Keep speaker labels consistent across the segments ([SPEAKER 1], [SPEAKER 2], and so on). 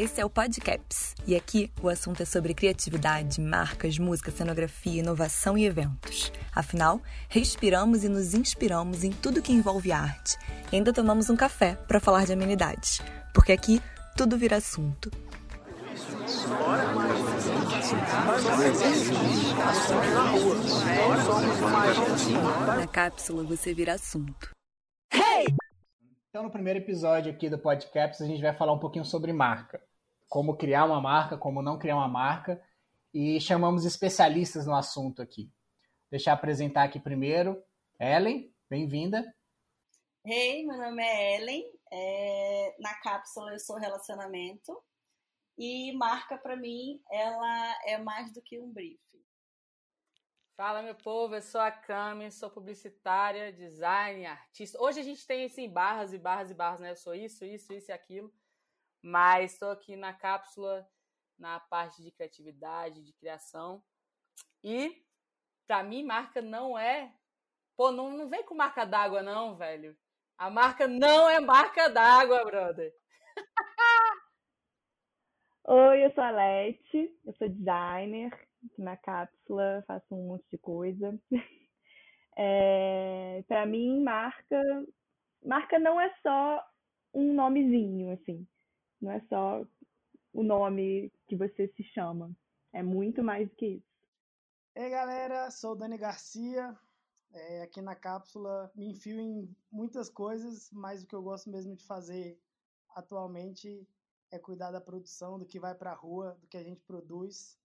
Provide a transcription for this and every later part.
[SPEAKER 1] esse é o Podcaps e aqui o assunto é sobre criatividade, marcas, música, cenografia, inovação e eventos. Afinal, respiramos e nos inspiramos em tudo que envolve arte. E ainda tomamos um café para falar de amenidades, porque aqui tudo vira assunto. Na cápsula você vira assunto.
[SPEAKER 2] Então, no primeiro episódio aqui do Podcaps, a gente vai falar um pouquinho sobre marca. Como criar uma marca, como não criar uma marca. E chamamos especialistas no assunto aqui. Deixa eu apresentar aqui primeiro. Ellen, bem-vinda.
[SPEAKER 3] Hey, meu nome é Ellen. É... Na cápsula eu sou relacionamento. E marca, para mim, ela é mais do que um brief.
[SPEAKER 4] Fala, meu povo, eu sou a Cami, sou publicitária, design, artista. Hoje a gente tem, assim, barras e barras e barras, né? Eu sou isso, isso, isso e aquilo. Mas estou aqui na cápsula, na parte de criatividade, de criação. E, para mim, marca não é... Pô, não, não vem com marca d'água, não, velho. A marca não é marca d'água, brother.
[SPEAKER 5] Oi, eu sou a Lete, eu sou designer, na cápsula, faço um monte de coisa. É, para mim, marca, marca não é só um nomezinho, assim, não é só o nome que você se chama, é muito mais do que isso.
[SPEAKER 6] Ei galera, sou o Dani Garcia, é, aqui na cápsula me enfio em muitas coisas, mas o que eu gosto mesmo de fazer atualmente é cuidar da produção, do que vai para a rua, do que a gente produz.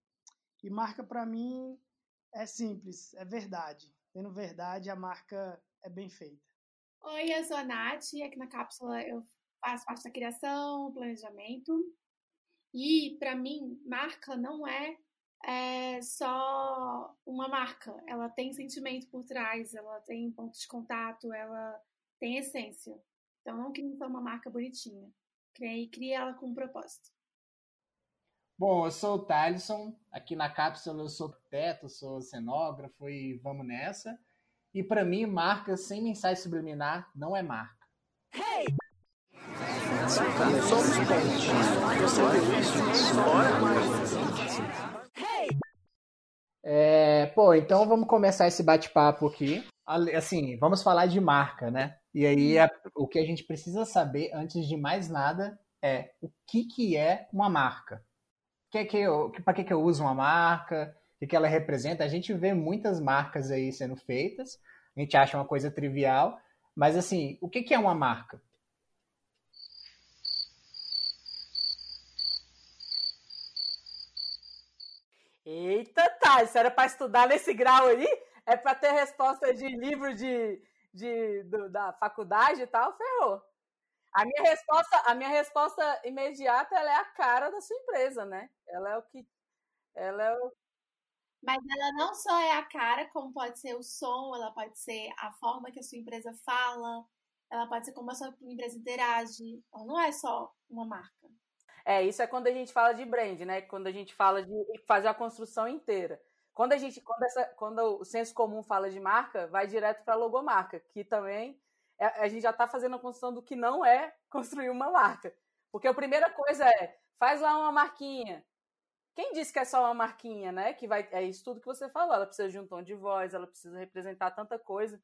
[SPEAKER 6] E marca para mim é simples, é verdade. Tendo verdade, a marca é bem feita.
[SPEAKER 7] Oi, eu sou a Nath, aqui na cápsula eu faço parte da criação, planejamento. E para mim, marca não é, é só uma marca. Ela tem sentimento por trás, ela tem pontos de contato, ela tem essência. Então não crie só uma marca bonitinha. Crie, crie ela com um propósito.
[SPEAKER 2] Bom, eu sou o Thaleson, aqui na cápsula eu sou teto, sou cenógrafo e vamos nessa. E para mim, marca sem mensagem subliminar não é marca. Hey! É, pô, então vamos começar esse bate-papo aqui. Assim, vamos falar de marca, né? E aí a, o que a gente precisa saber antes de mais nada é o que, que é uma marca que que eu, para que, que eu uso uma marca, o que, que ela representa. A gente vê muitas marcas aí sendo feitas, a gente acha uma coisa trivial, mas assim, o que, que é uma marca?
[SPEAKER 4] Eita, tá, isso era para estudar nesse grau aí? É para ter resposta de livro de, de, do, da faculdade e tal? Ferrou. A minha resposta, a minha resposta imediata ela é a cara da sua empresa, né? Ela é o que ela é o
[SPEAKER 7] mas ela não só é a cara, como pode ser o som, ela pode ser a forma que a sua empresa fala, ela pode ser como a sua empresa interage. Não é só uma marca.
[SPEAKER 4] É, isso é quando a gente fala de brand, né? Quando a gente fala de fazer a construção inteira. Quando a gente, quando, essa, quando o senso comum fala de marca, vai direto para a logomarca, que também é, a gente já está fazendo a construção do que não é construir uma marca. Porque a primeira coisa é, faz lá uma marquinha. Quem disse que é só uma marquinha, né? Que vai, é isso tudo que você falou. Ela precisa de um tom de voz, ela precisa representar tanta coisa.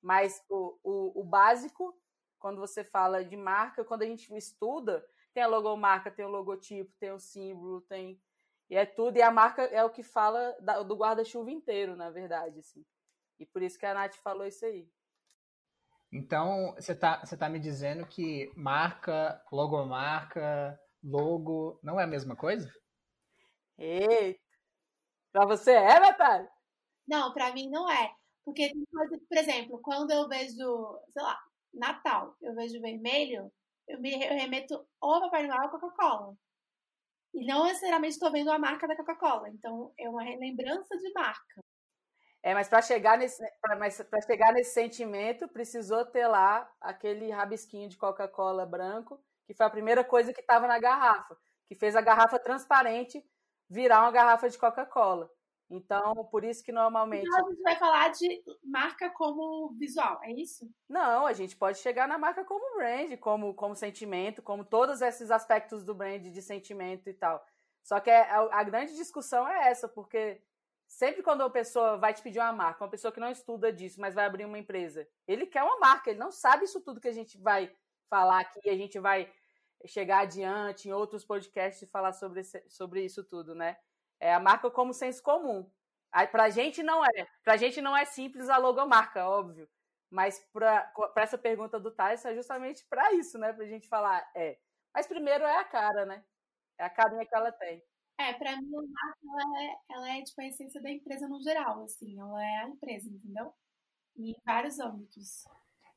[SPEAKER 4] Mas o, o, o básico, quando você fala de marca, quando a gente estuda, tem a logomarca, tem o logotipo, tem o símbolo, tem. E é tudo. E a marca é o que fala do guarda-chuva inteiro, na verdade. Assim. E por isso que a Nath falou isso aí.
[SPEAKER 2] Então, você está você tá me dizendo que marca, logomarca, logo, não é a mesma coisa?
[SPEAKER 4] Eita! Pra você é, Natália?
[SPEAKER 7] Não, pra mim não é. Porque, por exemplo, quando eu vejo, sei lá, Natal, eu vejo vermelho, eu me remeto ou a Papai Noel ou Coca-Cola. E não necessariamente estou vendo a marca da Coca-Cola. Então, é uma lembrança de marca.
[SPEAKER 4] É, mas para chegar nesse, para chegar nesse sentimento, precisou ter lá aquele rabisquinho de Coca-Cola branco, que foi a primeira coisa que estava na garrafa, que fez a garrafa transparente virar uma garrafa de Coca-Cola. Então, por isso que normalmente.
[SPEAKER 7] Então, a gente vai falar de marca como visual, é isso?
[SPEAKER 4] Não, a gente pode chegar na marca como brand, como, como sentimento, como todos esses aspectos do brand de sentimento e tal. Só que é, a, a grande discussão é essa, porque sempre quando uma pessoa vai te pedir uma marca, uma pessoa que não estuda disso, mas vai abrir uma empresa, ele quer uma marca, ele não sabe isso tudo que a gente vai falar aqui, a gente vai chegar adiante em outros podcasts e falar sobre, sobre isso tudo, né? É a marca como senso comum. Aí, pra gente não é. Pra gente não é simples a logomarca, óbvio. Mas para essa pergunta do Thais é justamente para isso, né? Pra gente falar, é. Mas primeiro é a cara, né? É a carinha que ela tem.
[SPEAKER 7] É, pra mim a marca ela é, ela é tipo a essência da empresa no geral, assim, ela é a empresa, entendeu? Em vários âmbitos.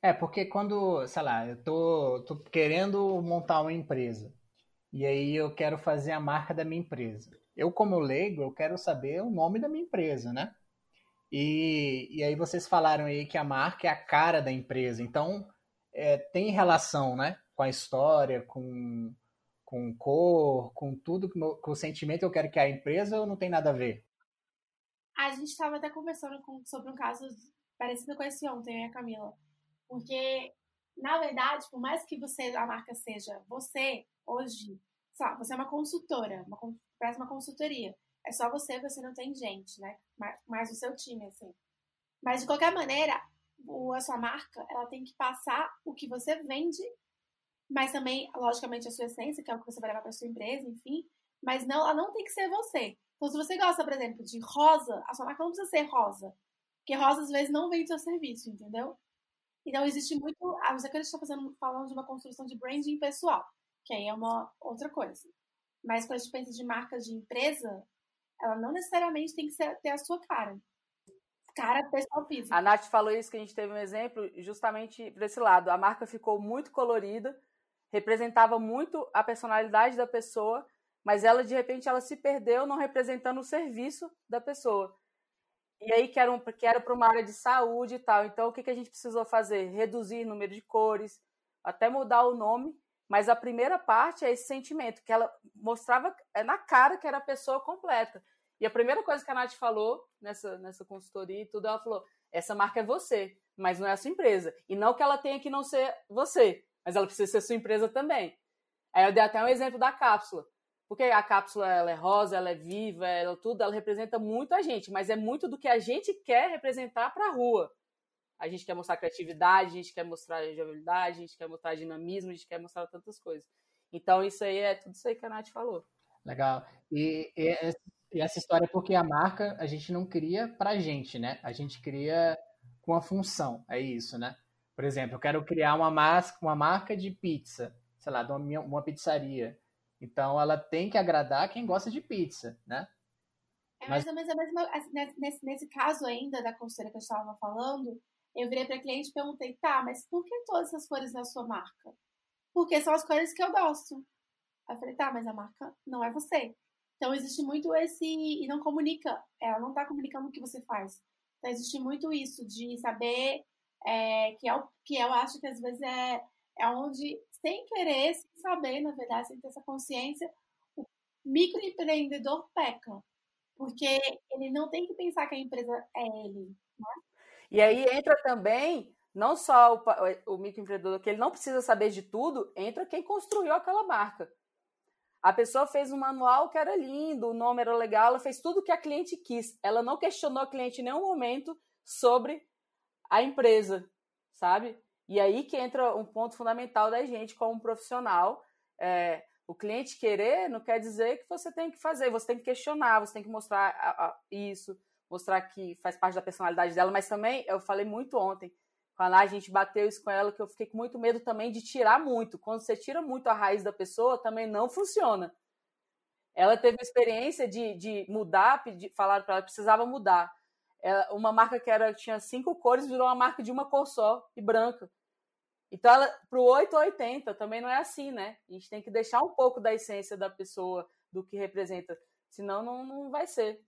[SPEAKER 2] É, porque quando, sei lá, eu tô, tô querendo montar uma empresa e aí eu quero fazer a marca da minha empresa. Eu, como leigo, eu quero saber o nome da minha empresa, né? E, e aí vocês falaram aí que a marca é a cara da empresa, então é, tem relação, né? Com a história, com, com cor, com tudo, com o sentimento que eu quero que a empresa ou não tem nada a ver?
[SPEAKER 7] A gente estava até conversando com, sobre um caso parecido com esse ontem, né, Camila? Porque, na verdade, por mais que você, a marca seja você, hoje, sabe, você é uma consultora, uma, faz uma consultoria. É só você, você não tem gente, né? Mais o seu time, assim. Mas, de qualquer maneira, a sua marca, ela tem que passar o que você vende, mas também, logicamente, a sua essência, que é o que você vai levar para sua empresa, enfim. Mas não, ela não tem que ser você. Então, se você gosta, por exemplo, de rosa, a sua marca não precisa ser rosa. Porque rosa, às vezes, não vende seu serviço, entendeu? Então, existe muito. A não ser que a gente está falando de uma construção de branding pessoal, que aí é uma outra coisa. Mas quando a gente pensa de marcas de empresa, ela não necessariamente tem que ser, ter a sua cara. Cara pessoal físico.
[SPEAKER 4] A Nath falou isso que a gente teve um exemplo justamente para esse lado. A marca ficou muito colorida, representava muito a personalidade da pessoa, mas ela de repente ela se perdeu não representando o serviço da pessoa. E aí que era, um, que era para uma área de saúde e tal. Então, o que, que a gente precisou fazer? Reduzir o número de cores, até mudar o nome. Mas a primeira parte é esse sentimento, que ela mostrava é na cara que era a pessoa completa. E a primeira coisa que a Nath falou nessa, nessa consultoria e tudo, ela falou: essa marca é você, mas não é a sua empresa. E não que ela tenha que não ser você, mas ela precisa ser sua empresa também. Aí eu dei até um exemplo da cápsula. Porque a cápsula ela é rosa, ela é viva, ela tudo, ela representa muito a gente, mas é muito do que a gente quer representar para a rua. A gente quer mostrar criatividade, a gente quer mostrar jovialidade, a gente quer mostrar dinamismo, a gente quer mostrar tantas coisas. Então, isso aí é tudo isso aí que a Nath falou.
[SPEAKER 2] Legal. E, e, e essa história é porque a marca a gente não cria pra gente, né? A gente cria com a função. É isso, né? Por exemplo, eu quero criar uma, mas, uma marca de pizza, sei lá, de uma, uma pizzaria. Então ela tem que agradar quem gosta de pizza, né?
[SPEAKER 7] É mais ou menos a mesma. Nesse, nesse caso ainda da consultoria que eu estava falando, eu virei para cliente e perguntei, tá, mas por que todas essas cores na sua marca? Porque são as cores que eu gosto. Aí eu falei, tá, mas a marca não é você. Então existe muito esse. E não comunica. Ela não está comunicando o que você faz. Então existe muito isso de saber é, que, é o, que eu acho que às vezes é, é onde sem querer, sem saber, na verdade, sem ter essa consciência, o microempreendedor peca. Porque ele não tem que pensar que a empresa é ele. Né?
[SPEAKER 4] E aí entra também não só o, o microempreendedor, que ele não precisa saber de tudo, entra quem construiu aquela marca. A pessoa fez um manual que era lindo, o nome era legal, ela fez tudo o que a cliente quis. Ela não questionou a cliente em nenhum momento sobre a empresa, sabe? E aí que entra um ponto fundamental da gente como profissional. É, o cliente querer não quer dizer que você tem que fazer, você tem que questionar, você tem que mostrar isso, mostrar que faz parte da personalidade dela, mas também, eu falei muito ontem, quando a gente bateu isso com ela, que eu fiquei com muito medo também de tirar muito. Quando você tira muito a raiz da pessoa, também não funciona. Ela teve a experiência de, de mudar, pedir, falaram para ela que precisava mudar. Ela, uma marca que era tinha cinco cores virou uma marca de uma cor só e branca. Então, para o 880 também não é assim, né? A gente tem que deixar um pouco da essência da pessoa, do que representa. Senão, não, não vai ser.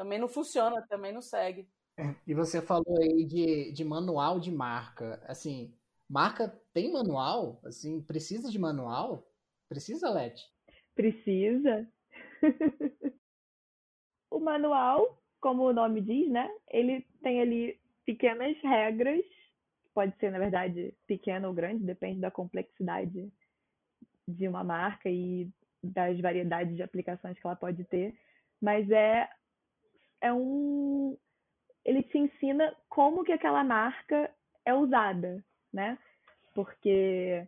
[SPEAKER 4] Também não funciona, também não segue.
[SPEAKER 2] E você falou aí de, de manual de marca. Assim, marca tem manual? Assim, precisa de manual? Precisa, Leti?
[SPEAKER 5] Precisa. o manual como o nome diz, né? Ele tem ali pequenas regras, pode ser, na verdade, pequena ou grande, depende da complexidade de uma marca e das variedades de aplicações que ela pode ter, mas é é um ele te ensina como que aquela marca é usada, né? Porque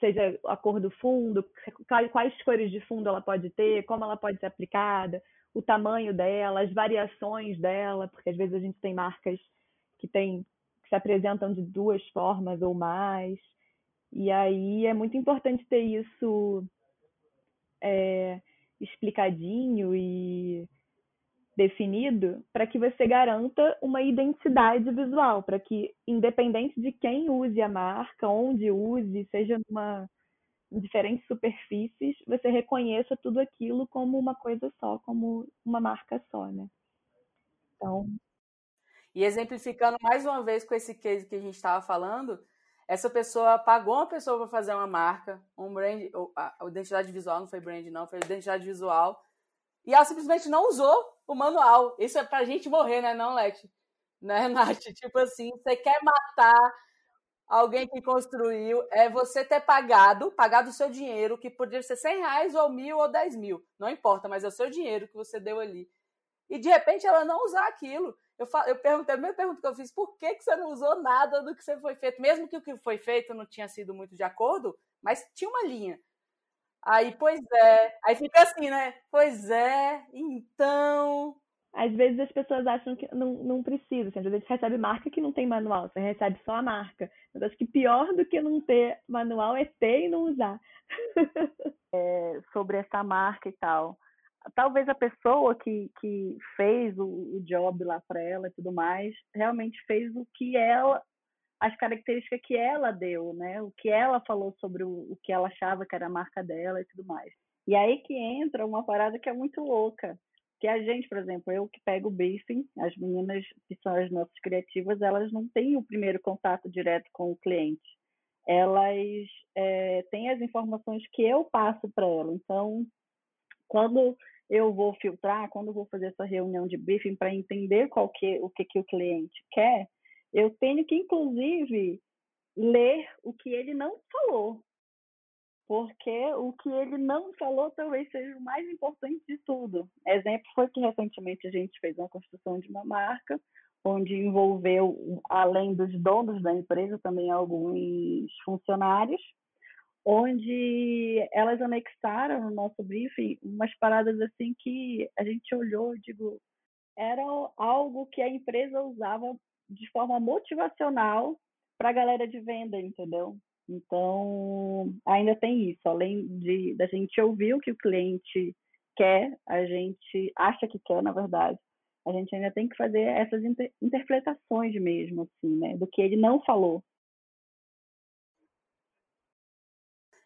[SPEAKER 5] seja a cor do fundo, quais cores de fundo ela pode ter, como ela pode ser aplicada, o tamanho dela, as variações dela, porque às vezes a gente tem marcas que tem que se apresentam de duas formas ou mais. E aí é muito importante ter isso é, explicadinho e definido para que você garanta uma identidade visual, para que, independente de quem use a marca, onde use, seja numa, em diferentes superfícies, você reconheça tudo aquilo como uma coisa só, como uma marca só, né? Então.
[SPEAKER 4] E exemplificando mais uma vez com esse case que a gente estava falando, essa pessoa pagou uma pessoa para fazer uma marca, um brand, a identidade visual não foi brand não, foi identidade visual, e ela simplesmente não usou o manual. Isso é pra gente morrer, né, não, Leti? Né, Nath? Tipo assim, você quer matar alguém que construiu, é você ter pagado, pagado o seu dinheiro, que poderia ser 100 reais, ou mil, ou 10 mil. Não importa, mas é o seu dinheiro que você deu ali. E de repente ela não usar aquilo. Eu, falo, eu perguntei, a primeira pergunta que eu fiz, por que, que você não usou nada do que você foi feito? Mesmo que o que foi feito não tinha sido muito de acordo, mas tinha uma linha. Aí, pois é. Aí fica assim, né? Pois é, então.
[SPEAKER 5] Às vezes as pessoas acham que não, não precisa. Assim, às vezes a gente recebe marca que não tem manual, você recebe só a marca. Mas acho que pior do que não ter manual é ter e não usar.
[SPEAKER 8] é, sobre essa marca e tal. Talvez a pessoa que, que fez o, o job lá para ela e tudo mais realmente fez o que ela as características que ela deu, né? O que ela falou sobre o, o que ela achava que era a marca dela e tudo mais. E aí que entra uma parada que é muito louca. Que a gente, por exemplo, eu que pego o briefing, as meninas que são as nossas criativas, elas não têm o primeiro contato direto com o cliente. Elas é, têm as informações que eu passo para ela. Então, quando eu vou filtrar, quando eu vou fazer essa reunião de briefing para entender qual que, o que, que o cliente quer, eu tenho que, inclusive, ler o que ele não falou. Porque o que ele não falou talvez seja o mais importante de tudo. Exemplo foi que recentemente a gente fez uma construção de uma marca, onde envolveu, além dos donos da empresa, também alguns funcionários, onde elas anexaram no nosso briefing umas paradas assim que a gente olhou digo, era algo que a empresa usava de forma motivacional para a galera de venda, entendeu? Então, ainda tem isso. Além de da gente ouvir o que o cliente quer, a gente acha que quer, na verdade, a gente ainda tem que fazer essas inter interpretações mesmo, assim, né? Do que ele não falou.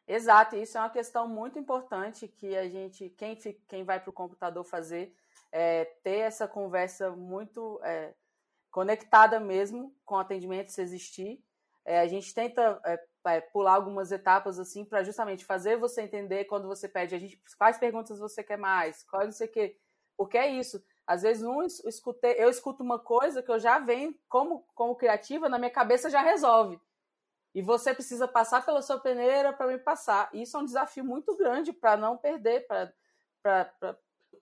[SPEAKER 4] Exato, isso é uma questão muito importante que a gente, quem, quem vai para o computador fazer, é, ter essa conversa muito é, conectada mesmo com atendimento se existir. É, a gente tenta é, é pular algumas etapas assim para justamente fazer você entender quando você pede a gente quais perguntas você quer mais, qual não sei o quê. Porque é isso. Às vezes um escutei, eu escuto uma coisa que eu já venho como como criativa na minha cabeça já resolve. E você precisa passar pela sua peneira para me passar. E isso é um desafio muito grande para não perder, para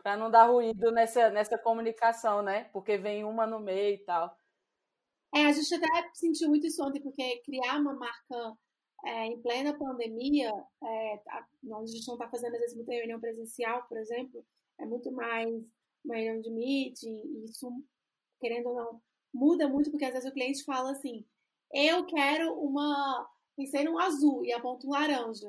[SPEAKER 4] para não dar ruído nessa, nessa comunicação, né? Porque vem uma no meio e tal.
[SPEAKER 7] É, a gente até sentiu muito isso ontem, porque criar uma marca é, em plena pandemia, é, a, a gente não está fazendo às vezes muita reunião presencial, por exemplo, é muito mais uma reunião de meeting, e isso, querendo ou não, muda muito, porque às vezes o cliente fala assim, eu quero uma, pensei num azul e aponta um laranja.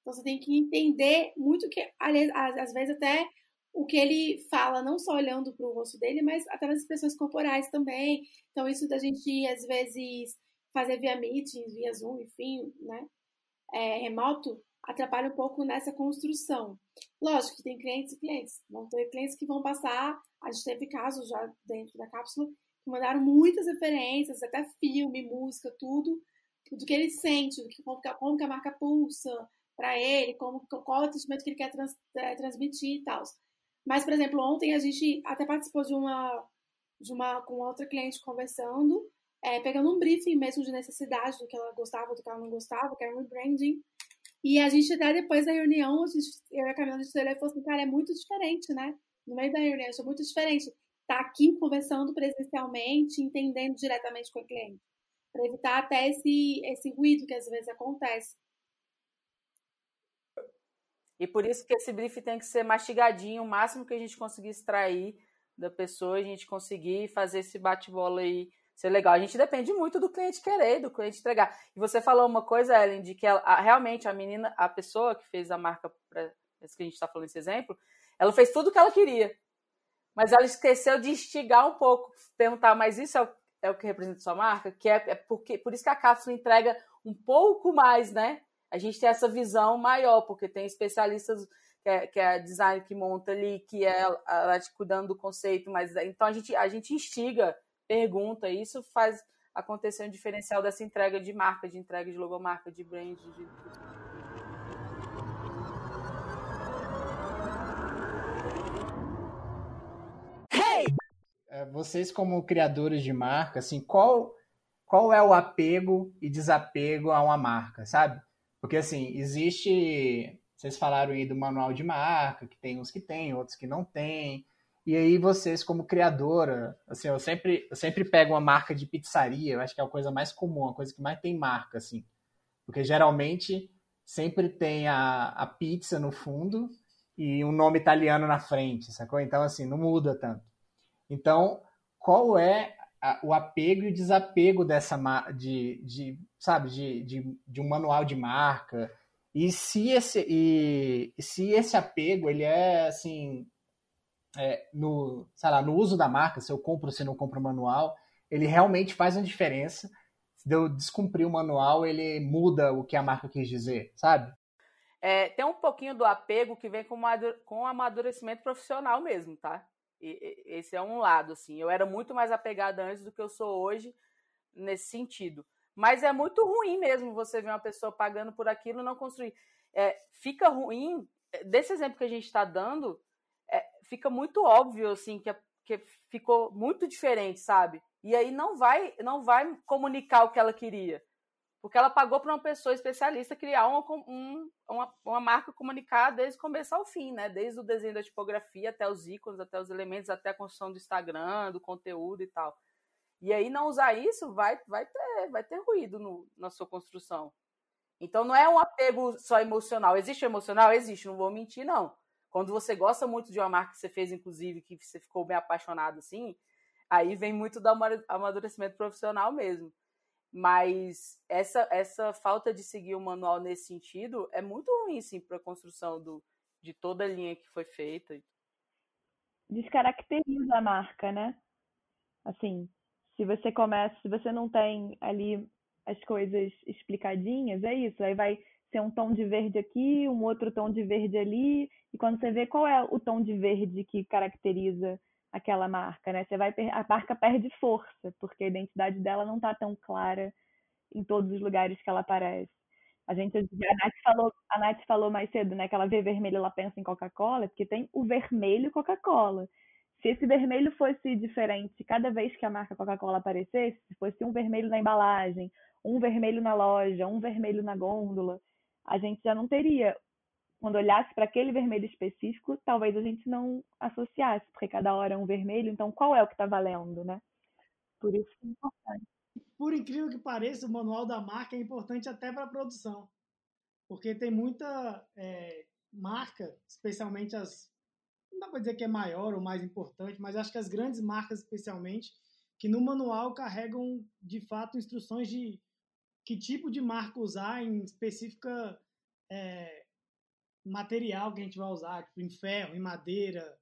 [SPEAKER 7] Então você tem que entender muito que, aliás, às vezes até o que ele fala, não só olhando para o rosto dele, mas através das expressões corporais também. Então, isso da gente, às vezes, fazer via meetings, via Zoom, enfim, né, é, remoto, atrapalha um pouco nessa construção. Lógico que tem clientes e clientes. Vão ter clientes que vão passar, a gente teve casos já dentro da cápsula, que mandaram muitas referências, até filme, música, tudo, do que ele sente, do que, como, como que a marca pulsa para ele, como, qual é o sentimento que ele quer trans, é, transmitir e tal. Mas, por exemplo, ontem a gente até participou de uma, de uma com outra cliente conversando, é, pegando um briefing mesmo de necessidade do que ela gostava, do que ela não gostava, que era um rebranding. E a gente até depois da reunião, a gente, eu e a Camila, a gente falou assim, cara, é muito diferente, né? No meio da reunião, é muito diferente estar tá aqui conversando presencialmente, entendendo diretamente com o cliente. Para evitar até esse, esse ruído que às vezes acontece.
[SPEAKER 4] E por isso que esse briefing tem que ser mastigadinho, o máximo que a gente conseguir extrair da pessoa, a gente conseguir fazer esse bate-bola aí ser legal. A gente depende muito do cliente querer, do cliente entregar. E você falou uma coisa, Ellen, de que ela, a, realmente a menina, a pessoa que fez a marca, para que a gente está falando esse exemplo, ela fez tudo o que ela queria. Mas ela esqueceu de instigar um pouco, perguntar, mas isso é o, é o que representa sua marca? Que é, é porque, por isso que a cápsula entrega um pouco mais, né? A gente tem essa visão maior, porque tem especialistas que é, que é a design que monta ali, que é ela cuidando do conceito, mas então a gente, a gente instiga pergunta. E isso faz acontecer um diferencial dessa entrega de marca, de entrega de logomarca, de brand. De...
[SPEAKER 2] Hey! É, vocês como criadores de marca, assim, qual qual é o apego e desapego a uma marca, sabe? Porque assim, existe, vocês falaram aí do manual de marca, que tem uns que tem, outros que não tem. E aí vocês, como criadora, assim, eu sempre, eu sempre pego uma marca de pizzaria, eu acho que é a coisa mais comum, a coisa que mais tem marca, assim. Porque geralmente sempre tem a, a pizza no fundo e um nome italiano na frente, sacou? Então, assim, não muda tanto. Então, qual é a, o apego e o desapego dessa de, de sabe, de, de, de um manual de marca? E se esse, e, se esse apego ele é assim é, no, sei lá, no uso da marca, se eu compro ou se não compro o manual, ele realmente faz uma diferença. Se eu descumprir o manual, ele muda o que a marca quis dizer, sabe?
[SPEAKER 4] É, tem um pouquinho do apego que vem com, com amadurecimento profissional mesmo, tá? E, esse é um lado, assim. Eu era muito mais apegada antes do que eu sou hoje nesse sentido. Mas é muito ruim mesmo você ver uma pessoa pagando por aquilo não construir. É, fica ruim, desse exemplo que a gente está dando, é, fica muito óbvio, assim, que, que ficou muito diferente, sabe? E aí não vai, não vai comunicar o que ela queria. Porque ela pagou para uma pessoa especialista criar uma, um, uma, uma marca comunicada desde o começo ao fim, né? Desde o desenho da tipografia até os ícones, até os elementos, até a construção do Instagram, do conteúdo e tal. E aí não usar isso vai, vai, ter, vai ter ruído no, na sua construção. Então não é um apego só emocional. Existe emocional? Existe, não vou mentir, não. Quando você gosta muito de uma marca que você fez, inclusive, que você ficou bem apaixonado assim, aí vem muito do amadurecimento profissional mesmo. Mas essa, essa falta de seguir o manual nesse sentido é muito ruim, sim, para a construção do, de toda a linha que foi feita.
[SPEAKER 5] Descaracteriza a marca, né? Assim, se você começa, se você não tem ali as coisas explicadinhas, é isso. Aí vai ser um tom de verde aqui, um outro tom de verde ali, e quando você vê qual é o tom de verde que caracteriza aquela marca, né? Você vai a marca perde força, porque a identidade dela não está tão clara em todos os lugares que ela aparece. A gente a Nath falou, a Nath falou mais cedo, né, que ela vê vermelho, ela pensa em Coca-Cola, porque tem o vermelho Coca-Cola. Se esse vermelho fosse diferente cada vez que a marca Coca-Cola aparecesse, se fosse um vermelho na embalagem, um vermelho na loja, um vermelho na gôndola, a gente já não teria. Quando olhasse para aquele vermelho específico, talvez a gente não associasse, porque cada hora é um vermelho, então qual é o que está valendo, né? Por isso que é importante.
[SPEAKER 6] Por incrível que pareça, o manual da marca é importante até para a produção, porque tem muita é, marca, especialmente as. Não dá para dizer que é maior ou mais importante, mas acho que as grandes marcas, especialmente, que no manual carregam de fato instruções de que tipo de marca usar em específica é, material que a gente vai usar, tipo em ferro, em madeira,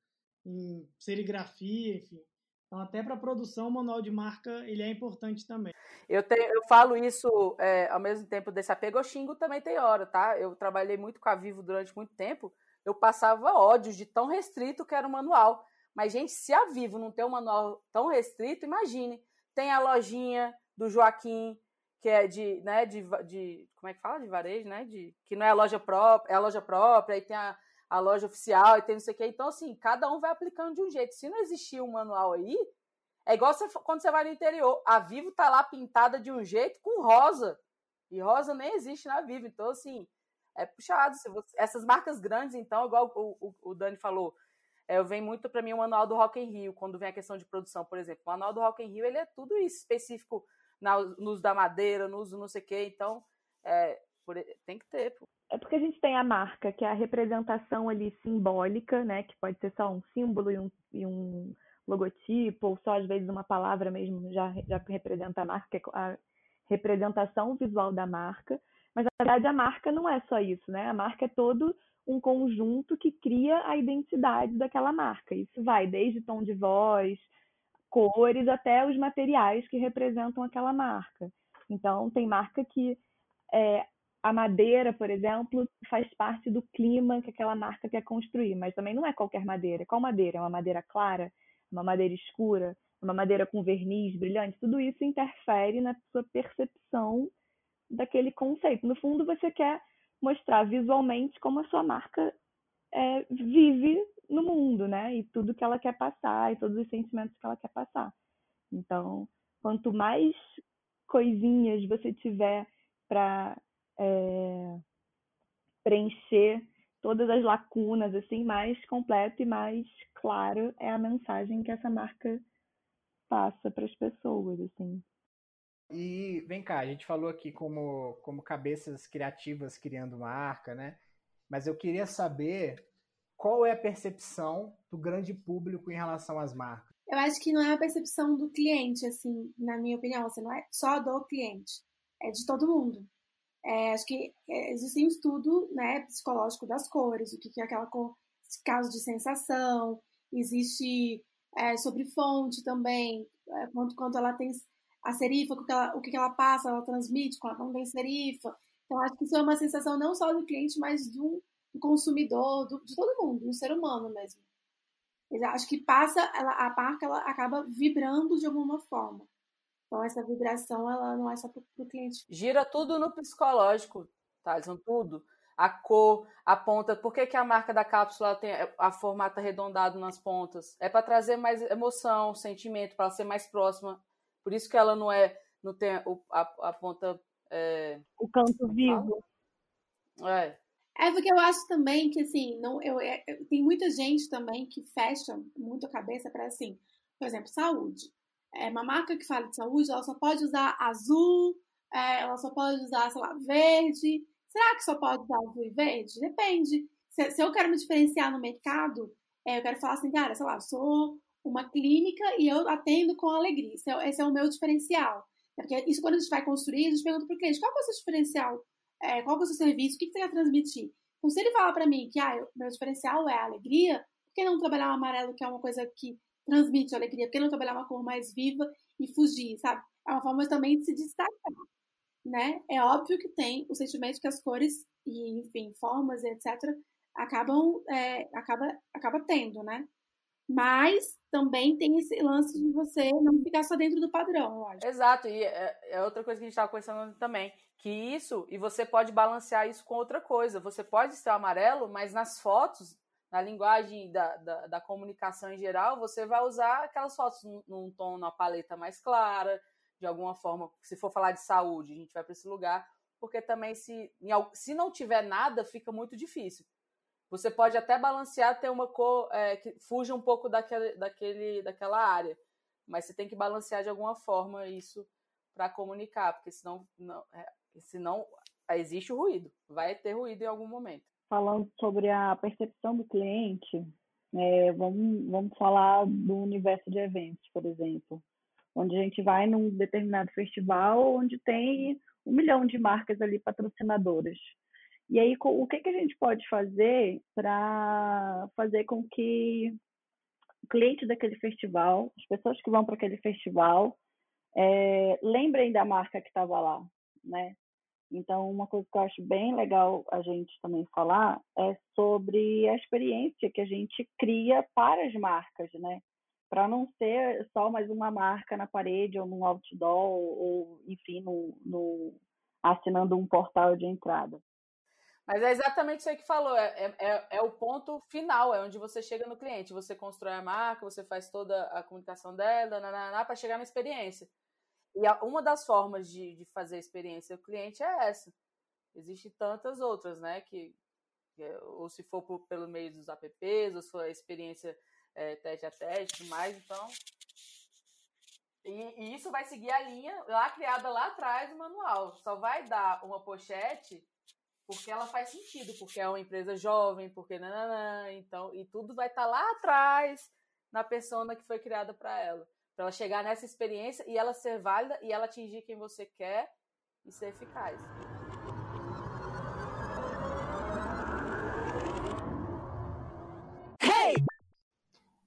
[SPEAKER 6] em serigrafia, enfim. Então, até para produção, o manual de marca ele é importante também.
[SPEAKER 4] Eu, tenho, eu falo isso é, ao mesmo tempo desse apego, eu xingo também tem hora, tá? Eu trabalhei muito com a Vivo durante muito tempo, eu passava ódios de tão restrito que era o manual. Mas, gente, se a Vivo não tem um manual tão restrito, imagine. Tem a lojinha do Joaquim, que é de, né, de, de, como é que fala? De varejo, né? De, que não é a loja própria, é a loja própria, aí tem a, a loja oficial e tem não sei o quê. Então, assim, cada um vai aplicando de um jeito. Se não existir um manual aí, é igual você, quando você vai no interior. A Vivo tá lá pintada de um jeito com rosa. E rosa nem existe na Vivo. Então, assim, é puxado. Você, essas marcas grandes, então, igual o, o, o Dani falou, é, vem muito para mim o manual do Rock in Rio, quando vem a questão de produção, por exemplo. O manual do Rock in Rio, ele é tudo isso, específico na, no uso da madeira, no uso não sei o quê. Então, é, por, tem que ter. Pô.
[SPEAKER 5] É porque a gente tem a marca, que é a representação ali simbólica, né? Que pode ser só um símbolo e um, e um logotipo, ou só às vezes uma palavra mesmo já, já representa a marca, é a representação visual da marca. Mas na verdade a marca não é só isso, né? A marca é todo um conjunto que cria a identidade daquela marca. Isso vai desde tom de voz, cores, até os materiais que representam aquela marca. Então, tem marca que é, a madeira, por exemplo, faz parte do clima que aquela marca quer construir, mas também não é qualquer madeira. Qual madeira? É uma madeira clara? Uma madeira escura? Uma madeira com verniz brilhante? Tudo isso interfere na sua percepção daquele conceito. No fundo, você quer mostrar visualmente como a sua marca é, vive no mundo, né? E tudo que ela quer passar, e todos os sentimentos que ela quer passar. Então, quanto mais coisinhas você tiver para é, preencher todas as lacunas, assim, mais completo e mais claro é a mensagem que essa marca passa para as pessoas, assim.
[SPEAKER 2] E vem cá, a gente falou aqui como, como cabeças criativas criando marca, né? Mas eu queria saber qual é a percepção do grande público em relação às marcas.
[SPEAKER 7] Eu acho que não é a percepção do cliente, assim, na minha opinião, assim, não é só do cliente, é de todo mundo. É, acho que é, existe um estudo né, psicológico das cores, o que, que é aquela cor, caso de sensação, existe é, sobre fonte também, é, quanto, quanto ela tem a serifa, o que ela, o que ela passa, ela transmite, quando ela não tem serifa. Então, acho que isso é uma sensação não só do cliente, mas do, do consumidor, do, de todo mundo, do ser humano mesmo. Eu acho que passa, ela, a marca ela acaba vibrando de alguma forma. Então, essa vibração, ela não é só para o cliente.
[SPEAKER 4] Gira tudo no psicológico, Thaleson, tudo. A cor, a ponta. Por que, que a marca da cápsula tem a formato arredondado nas pontas? É para trazer mais emoção, sentimento, para ser mais próxima. Por isso que ela não é, não tem a, a ponta. É...
[SPEAKER 5] O canto vivo.
[SPEAKER 4] É.
[SPEAKER 7] É porque eu acho também que, assim, não, eu, é, tem muita gente também que fecha muito a cabeça para, assim, por exemplo, saúde é, uma marca que fala de saúde, ela só pode usar azul, é, ela só pode usar, sei lá, verde. Será que só pode usar azul e verde? Depende. Se, se eu quero me diferenciar no mercado, é, eu quero falar assim, cara, sei lá, sou uma clínica e eu atendo com alegria. Esse é, esse é o meu diferencial. Porque isso, quando a gente vai construir, a gente pergunta para o cliente, qual é o seu diferencial? É, qual é o seu serviço? O que, que você quer transmitir? Então, se ele falar para mim que ah, meu diferencial é a alegria, por que não trabalhar o amarelo, que é uma coisa que transmite alegria, porque não trabalhar uma cor mais viva e fugir, sabe? É uma forma também de se destacar, né? É óbvio que tem o sentimento que as cores e, enfim, formas, etc., acabam, é, acaba, acaba tendo, né? Mas também tem esse lance de você não ficar só dentro do padrão, acho.
[SPEAKER 4] Exato, e é, é outra coisa que a gente estava conversando também, que isso, e você pode balancear isso com outra coisa. Você pode ser amarelo, mas nas fotos na linguagem da, da, da, comunicação em geral, você vai usar aquelas fotos num, num tom, numa paleta mais clara, de alguma forma. Se for falar de saúde, a gente vai para esse lugar, porque também se, se não tiver nada, fica muito difícil. Você pode até balancear, ter uma cor é, que fuja um pouco daquele, daquele, daquela área, mas você tem que balancear de alguma forma isso para comunicar, porque senão, não, é, senão existe o ruído, vai ter ruído em algum momento
[SPEAKER 8] falando sobre a percepção do cliente, é, vamos, vamos falar do universo de eventos, por exemplo, onde a gente vai num determinado festival onde tem um milhão de marcas ali patrocinadoras. E aí, o que, que a gente pode fazer para fazer com que o cliente daquele festival, as pessoas que vão para aquele festival, é, lembrem da marca que estava lá, né? Então, uma coisa que eu acho bem legal a gente também falar é sobre a experiência que a gente cria para as marcas, né? Para não ser só mais uma marca na parede ou num outdoor ou, enfim, no, no, assinando um portal de entrada.
[SPEAKER 4] Mas é exatamente isso aí que falou, é, é, é, é o ponto final, é onde você chega no cliente, você constrói a marca, você faz toda a comunicação dela, para chegar na experiência. E a, uma das formas de, de fazer a experiência do cliente é essa. Existem tantas outras, né? Que, ou se for por, pelo meio dos apps, ou se for a experiência é, teste a teste, mais, então. E, e, isso vai seguir a linha lá criada lá atrás do manual. Só vai dar uma pochete porque ela faz sentido, porque é uma empresa jovem, porque nananã, então, e tudo vai estar tá lá atrás na persona que foi criada para ela, para ela chegar nessa experiência e ela ser válida e ela atingir quem você quer e ser eficaz.
[SPEAKER 2] Hey!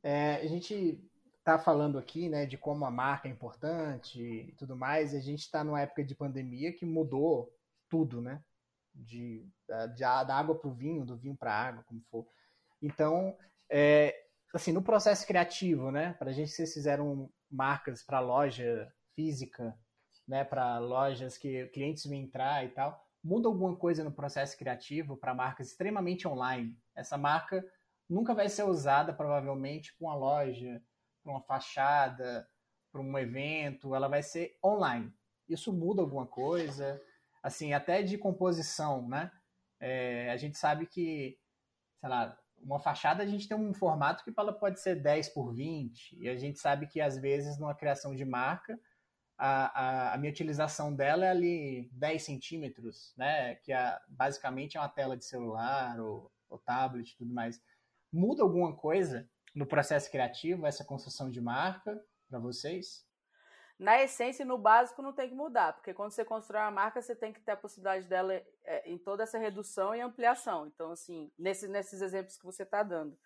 [SPEAKER 2] É, a gente tá falando aqui, né, de como a marca é importante e tudo mais. E a gente está numa época de pandemia que mudou tudo, né? De, de da água para o vinho, do vinho para a água, como for. Então, é, assim, no processo criativo, né, para a gente, vocês fizeram marcas para loja física, né, para lojas que clientes vêm entrar e tal, muda alguma coisa no processo criativo para marcas extremamente online? Essa marca nunca vai ser usada, provavelmente, para uma loja, para uma fachada, para um evento, ela vai ser online. Isso muda alguma coisa? Assim, até de composição, né? É, a gente sabe que, sei lá, uma fachada a gente tem um formato que ela pode ser 10 por 20, e a gente sabe que às vezes numa criação de marca, a, a, a minha utilização dela é ali 10 centímetros, né? Que é, basicamente é uma tela de celular ou, ou tablet e tudo mais. Muda alguma coisa no processo criativo, essa construção de marca para vocês?
[SPEAKER 4] Na essência e no básico não tem que mudar, porque quando você constrói uma marca, você tem que ter a possibilidade dela é, em toda essa redução e ampliação. Então, assim, nesse, nesses exemplos que você está dando.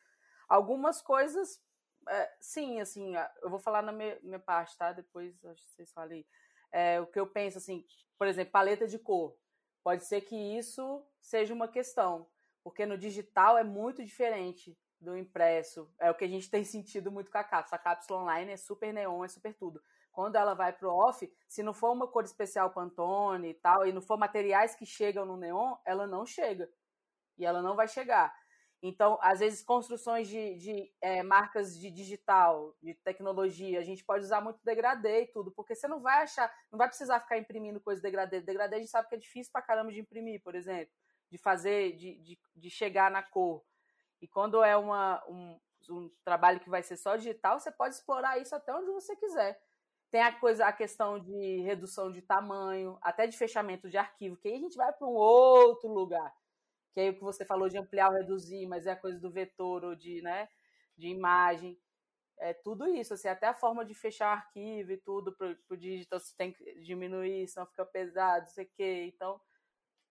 [SPEAKER 4] Algumas coisas, é, sim, assim, eu vou falar na minha, minha parte, tá? Depois acho que vocês falem. É, o que eu penso, assim, por exemplo, paleta de cor. Pode ser que isso seja uma questão, porque no digital é muito diferente do impresso. É o que a gente tem sentido muito com a cápsula. A cápsula online é super neon, é super tudo quando ela vai pro off, se não for uma cor especial Pantone e tal, e não for materiais que chegam no neon, ela não chega. E ela não vai chegar. Então, às vezes, construções de, de é, marcas de digital, de tecnologia, a gente pode usar muito degradê e tudo, porque você não vai achar, não vai precisar ficar imprimindo coisa degradê. Degradê a gente sabe que é difícil pra caramba de imprimir, por exemplo, de fazer, de, de, de chegar na cor. E quando é uma, um, um trabalho que vai ser só digital, você pode explorar isso até onde você quiser. Tem a coisa, a questão de redução de tamanho, até de fechamento de arquivo, que aí a gente vai para um outro lugar. Que aí o que você falou de ampliar ou reduzir, mas é a coisa do vetor ou de, né, de imagem. É tudo isso, assim, até a forma de fechar o arquivo e tudo para o digital, você tem que diminuir, senão fica pesado, não sei o quê. Então,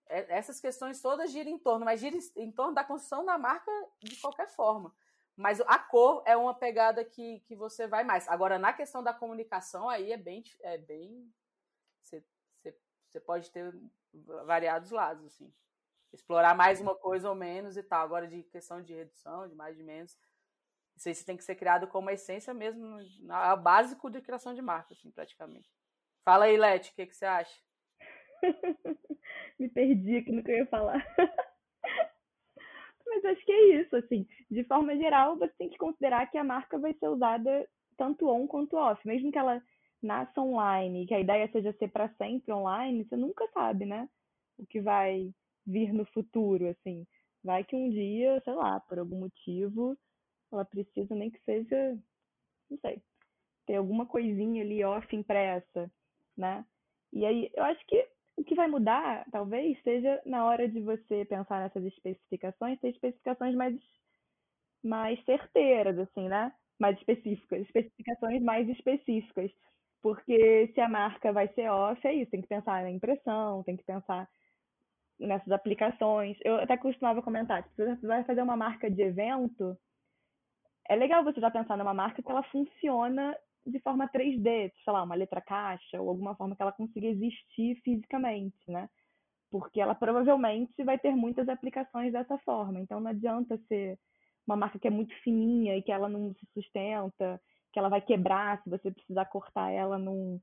[SPEAKER 4] é, essas questões todas giram em torno, mas giram em torno da construção da marca de qualquer forma. Mas a cor é uma pegada que, que você vai mais. Agora, na questão da comunicação, aí é bem. É bem você, pode ter variados lados, assim. Explorar mais uma coisa ou menos e tal. Agora, de questão de redução, de mais de menos. Isso aí tem que ser criado como essência mesmo, a básico de criação de marca, assim, praticamente. Fala aí, Leti, o que, que você acha?
[SPEAKER 5] Me perdi aqui no que eu ia falar. Mas acho que é isso, assim. De forma geral, você tem que considerar que a marca vai ser usada tanto on quanto off. Mesmo que ela nasça online, que a ideia seja ser para sempre online, você nunca sabe, né? O que vai vir no futuro, assim. Vai que um dia, sei lá, por algum motivo, ela precisa nem que seja, não sei, ter alguma coisinha ali off impressa, né? E aí, eu acho que o que vai mudar, talvez, seja na hora de você pensar nessas especificações, ter especificações mais, mais certeiras, assim, né? Mais específicas, especificações mais específicas. Porque se a marca vai ser off, é isso, tem que pensar na impressão, tem que pensar nessas aplicações. Eu até costumava comentar, se você vai fazer uma marca de evento, é legal você já pensar numa marca que ela funciona de forma 3D, sei lá, uma letra caixa ou alguma forma que ela consiga existir fisicamente, né? Porque ela provavelmente vai ter muitas aplicações dessa forma. Então não adianta ser uma marca que é muito fininha e que ela não se sustenta, que ela vai quebrar se você precisar cortar ela num,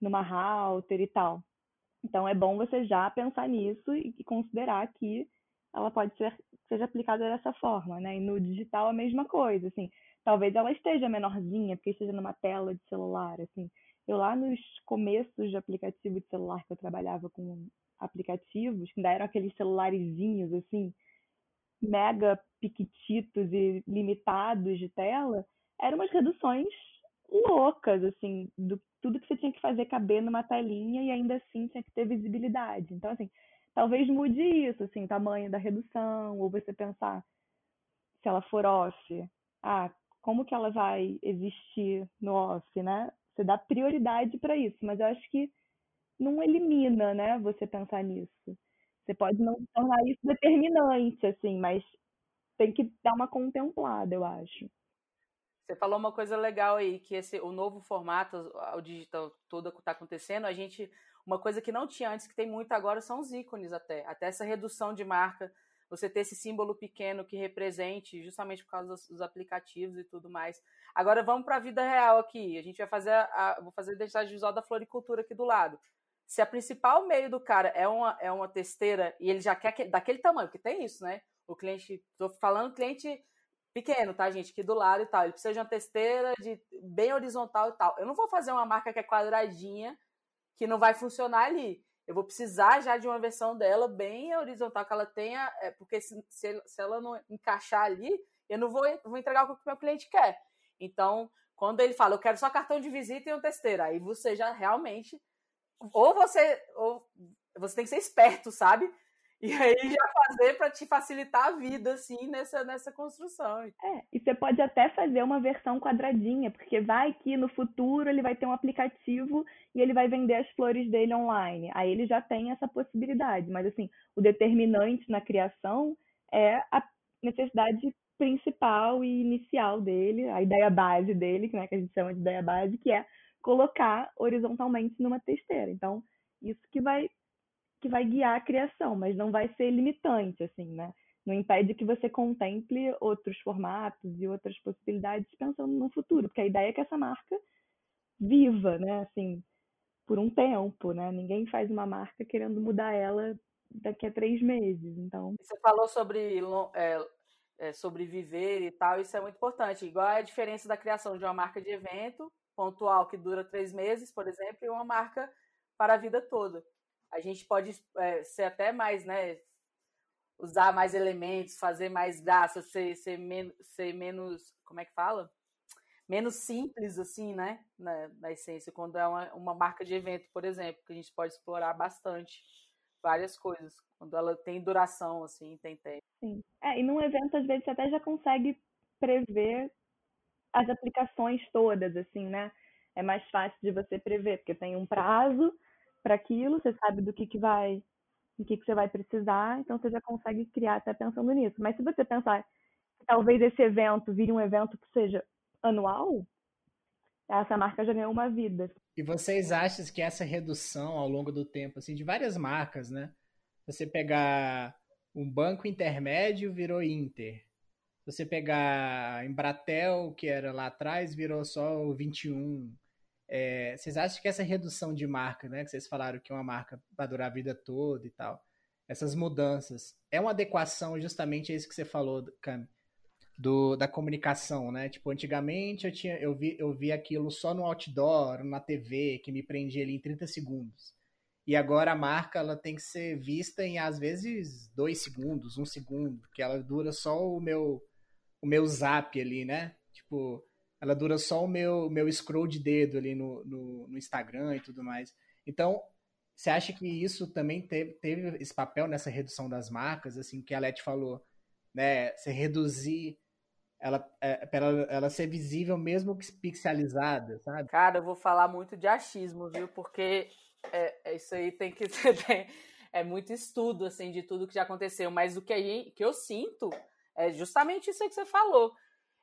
[SPEAKER 5] numa router e tal. Então é bom você já pensar nisso e considerar que ela pode ser seja aplicada dessa forma, né? E no digital a mesma coisa, assim. Talvez ela esteja menorzinha, porque esteja numa tela de celular, assim. Eu lá nos começos de aplicativo de celular que eu trabalhava com aplicativos, que ainda eram aqueles celularezinhos, assim, mega piquititos e limitados de tela, eram umas reduções loucas, assim, do tudo que você tinha que fazer caber numa telinha e ainda assim tinha que ter visibilidade. Então, assim, talvez mude isso, assim, tamanho da redução, ou você pensar, se ela for off, ah, como que ela vai existir no off, né? Você dá prioridade para isso, mas eu acho que não elimina, né, você pensar nisso. Você pode não tornar isso determinante, assim, mas tem que dar uma contemplada, eu acho.
[SPEAKER 4] Você falou uma coisa legal aí, que esse o novo formato, o digital todo está acontecendo, a gente uma coisa que não tinha antes, que tem muito agora, são os ícones até. Até essa redução de marca, você ter esse símbolo pequeno que represente, justamente por causa dos, dos aplicativos e tudo mais. Agora vamos para a vida real aqui. A gente vai fazer a, vou fazer a identidade visual da floricultura aqui do lado. Se a principal meio do cara é uma, é uma testeira e ele já quer que, daquele tamanho, porque tem isso, né? O cliente, tô falando cliente pequeno, tá, gente? Aqui do lado e tal. Ele precisa de uma testeira de bem horizontal e tal. Eu não vou fazer uma marca que é quadradinha que não vai funcionar ali. Eu vou precisar já de uma versão dela bem horizontal, que ela tenha, é, porque se, se, se, ela não encaixar ali, eu não vou, vou entregar o que o meu cliente quer. Então, quando ele fala, eu quero só cartão de visita e uma testeira, aí você já realmente, ou você, ou você tem que ser esperto, sabe? E aí já fazer para te facilitar a vida, assim, nessa, nessa construção.
[SPEAKER 5] É, e você pode até fazer uma versão quadradinha, porque vai que no futuro ele vai ter um aplicativo e ele vai vender as flores dele online. Aí ele já tem essa possibilidade. Mas, assim, o determinante na criação é a necessidade principal e inicial dele, a ideia base dele, né, que a gente chama de ideia base, que é colocar horizontalmente numa testeira. Então, isso que vai que vai guiar a criação, mas não vai ser limitante, assim, né? Não impede que você contemple outros formatos e outras possibilidades pensando no futuro, porque a ideia é que essa marca viva, né? Assim, por um tempo, né? Ninguém faz uma marca querendo mudar ela daqui a três meses, então...
[SPEAKER 4] Você falou sobre é, é, sobre viver e tal, isso é muito importante. Igual a diferença da criação de uma marca de evento pontual que dura três meses, por exemplo, e uma marca para a vida toda a gente pode é, ser até mais, né? Usar mais elementos, fazer mais graça, ser, ser, men ser menos. Como é que fala? Menos simples, assim, né? Na, na essência, quando é uma, uma marca de evento, por exemplo, que a gente pode explorar bastante várias coisas, quando ela tem duração, assim, tem tempo.
[SPEAKER 5] Sim. É, e num evento, às vezes, você até já consegue prever as aplicações todas, assim, né? É mais fácil de você prever, porque tem um prazo para aquilo, você sabe do que, que vai, do que, que você vai precisar, então você já consegue criar até pensando nisso. Mas se você pensar que talvez esse evento vire um evento que seja anual, essa marca já ganhou uma vida.
[SPEAKER 2] E vocês acham que essa redução ao longo do tempo, assim, de várias marcas, né? Você pegar um banco intermédio virou Inter. Você pegar Embratel, que era lá atrás, virou só o 21. É, vocês acham que essa redução de marca, né, que vocês falaram que uma marca vai durar a vida toda e tal, essas mudanças, é uma adequação justamente a isso que você falou, Cami, do, da comunicação, né? Tipo, antigamente eu tinha eu vi, eu vi aquilo só no outdoor, na TV, que me prendia ali em 30 segundos. E agora a marca ela tem que ser vista em às vezes dois segundos, um segundo, que ela dura só o meu o meu zap ali, né? Tipo, ela dura só o meu, meu scroll de dedo ali no, no, no Instagram e tudo mais. Então, você acha que isso também teve, teve esse papel nessa redução das marcas, assim, que a Leti falou, né? Você reduzir ela, é, ela, ela ser visível mesmo pixelizada, sabe?
[SPEAKER 4] Cara, eu vou falar muito de achismo, viu? Porque é, é isso aí tem que ter é muito estudo assim de tudo que já aconteceu, mas o que, aí, que eu sinto é justamente isso aí que você falou.